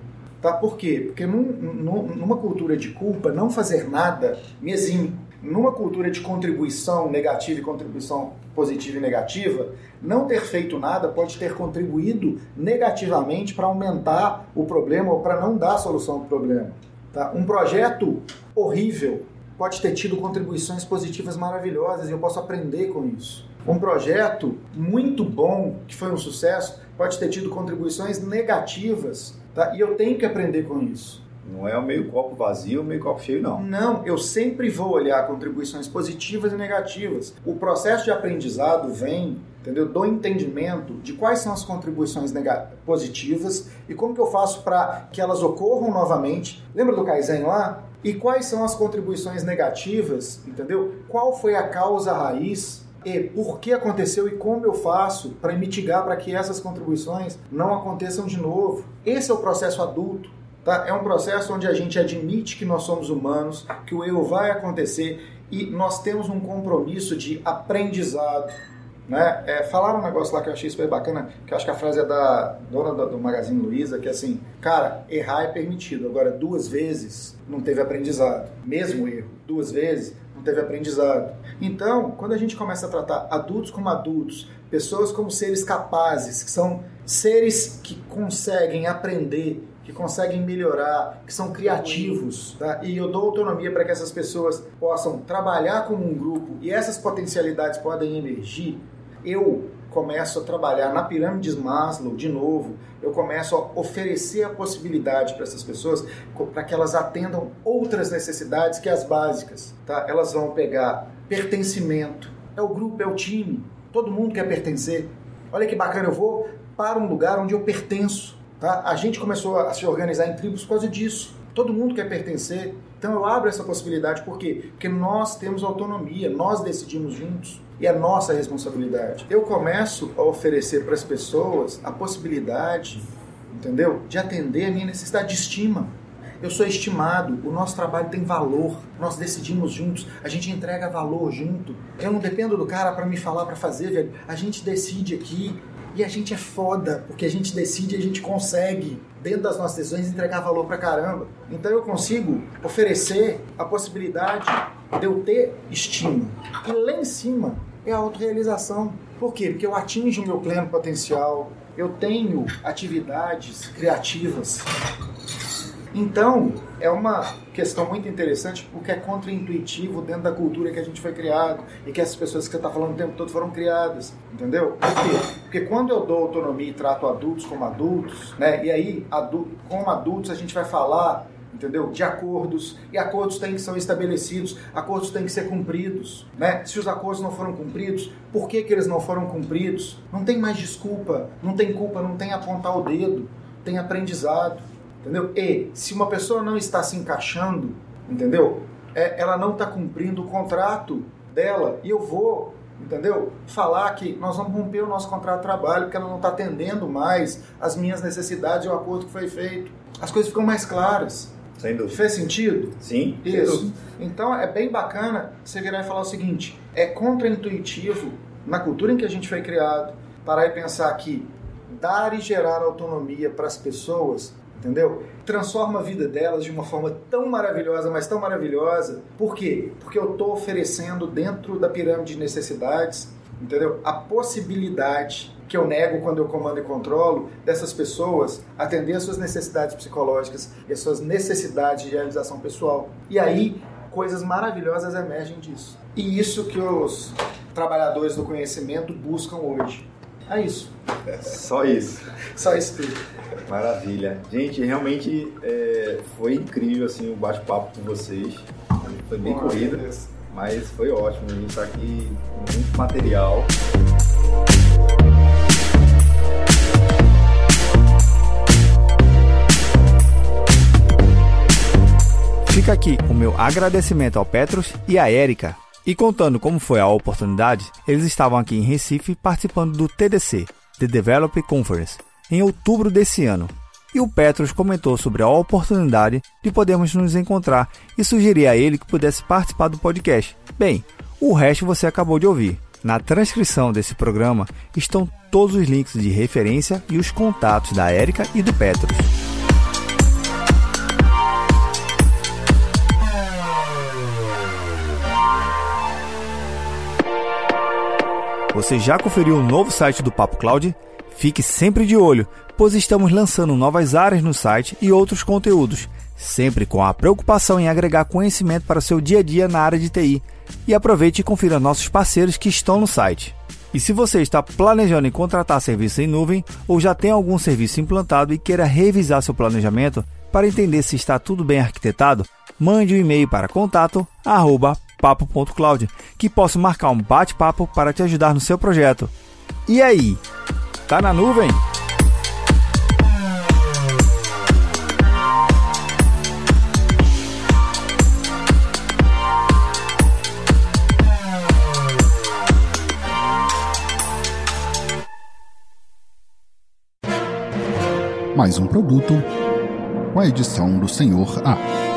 Tá? Por quê? Porque num, num, numa cultura de culpa, não fazer nada me exime. Numa cultura de contribuição negativa e contribuição positiva e negativa, não ter feito nada pode ter contribuído negativamente para aumentar o problema ou para não dar solução do problema. Tá? Um projeto horrível pode ter tido contribuições positivas maravilhosas e eu posso aprender com isso. Um projeto muito bom, que foi um sucesso, pode ter tido contribuições negativas Tá? E eu tenho que aprender com isso.
Não é o meio copo vazio ou meio copo cheio, não.
Não, eu sempre vou olhar contribuições positivas e negativas. O processo de aprendizado vem entendeu? do entendimento de quais são as contribuições positivas e como que eu faço para que elas ocorram novamente. Lembra do Kaizen lá? E quais são as contribuições negativas, entendeu? Qual foi a causa raiz e por que aconteceu e como eu faço para mitigar para que essas contribuições não aconteçam de novo. Esse é o processo adulto. Tá? É um processo onde a gente admite que nós somos humanos, que o erro vai acontecer e nós temos um compromisso de aprendizado. Né? É, falaram um negócio lá que eu achei super bacana, que eu acho que a frase é da dona do, do Magazine Luiza, que é assim, cara, errar é permitido, agora duas vezes não teve aprendizado. Mesmo erro, duas vezes teve aprendizado. Então, quando a gente começa a tratar adultos como adultos, pessoas como seres capazes, que são seres que conseguem aprender, que conseguem melhorar, que são criativos, tá? E eu dou autonomia para que essas pessoas possam trabalhar como um grupo e essas potencialidades podem emergir. Eu começo a trabalhar na pirâmide de Maslow de novo, eu começo a oferecer a possibilidade para essas pessoas para que elas atendam outras necessidades que as básicas, tá? Elas vão pegar pertencimento, é o grupo, é o time, todo mundo quer pertencer. Olha que bacana, eu vou para um lugar onde eu pertenço. Tá? A gente começou a se organizar em tribos por causa disso. Todo mundo quer pertencer. Então eu abro essa possibilidade. Por quê? Porque nós temos autonomia, nós decidimos juntos. E é nossa responsabilidade. Eu começo a oferecer para as pessoas a possibilidade, entendeu? De atender a minha necessidade de estima. Eu sou estimado, o nosso trabalho tem valor, nós decidimos juntos, a gente entrega valor junto. Eu não dependo do cara para me falar para fazer, velho. A gente decide aqui, e a gente é foda, porque a gente decide e a gente consegue, dentro das nossas decisões, entregar valor pra caramba. Então eu consigo oferecer a possibilidade de eu ter estímulo. E lá em cima é a autorrealização. Por quê? Porque eu atinjo o meu pleno potencial, eu tenho atividades criativas então, é uma questão muito interessante porque é contraintuitivo dentro da cultura que a gente foi criado e que essas pessoas que você está falando o tempo todo foram criadas, entendeu? Por quê? Porque quando eu dou autonomia e trato adultos como adultos, né? E aí, adulto, como adultos, a gente vai falar entendeu? De acordos, e acordos têm que ser estabelecidos, acordos têm que ser cumpridos, né? Se os acordos não foram cumpridos, por que, que eles não foram cumpridos? Não tem mais desculpa, não tem culpa, não tem apontar o dedo, tem aprendizado entendeu? E se uma pessoa não está se encaixando, entendeu? É, ela não está cumprindo o contrato dela e eu vou, entendeu? Falar que nós vamos romper o nosso contrato de trabalho porque ela não está atendendo mais as minhas necessidades e o acordo que foi feito. As coisas ficam mais claras.
Sem dúvida.
Fez sentido?
Sim.
Isso. Então é bem bacana você virar e falar o seguinte: é contraintuitivo na cultura em que a gente foi criado parar e pensar que dar e gerar autonomia para as pessoas entendeu? Transforma a vida delas de uma forma tão maravilhosa, mas tão maravilhosa. Por quê? Porque eu estou oferecendo dentro da pirâmide de necessidades, entendeu? A possibilidade que eu nego quando eu comando e controlo dessas pessoas atender às suas necessidades psicológicas e às suas necessidades de realização pessoal. E aí coisas maravilhosas emergem disso. E isso que os trabalhadores do conhecimento buscam hoje. É isso.
Só isso.
Só isso tudo.
Maravilha. Gente, realmente é, foi incrível assim, o bate-papo com vocês. Foi bem corrido, mas foi ótimo. A gente está aqui com muito material.
Fica aqui o meu agradecimento ao Petros e à Érica e contando como foi a oportunidade, eles estavam aqui em Recife participando do TDC, The Develop Conference, em outubro desse ano. E o Petros comentou sobre a oportunidade de podermos nos encontrar e sugerir a ele que pudesse participar do podcast. Bem, o resto você acabou de ouvir. Na transcrição desse programa estão todos os links de referência e os contatos da Érica e do Petros. Você já conferiu o novo site do Papo Cloud? Fique sempre de olho, pois estamos lançando novas áreas no site e outros conteúdos, sempre com a preocupação em agregar conhecimento para o seu dia a dia na área de TI. E aproveite e confira nossos parceiros que estão no site. E se você está planejando em contratar serviço em nuvem ou já tem algum serviço implantado e queira revisar seu planejamento para entender se está tudo bem arquitetado, mande um e-mail para contato papo.cloud, que posso marcar um bate-papo para te ajudar no seu projeto. E aí, tá na nuvem?
Mais um produto com a edição do Senhor A.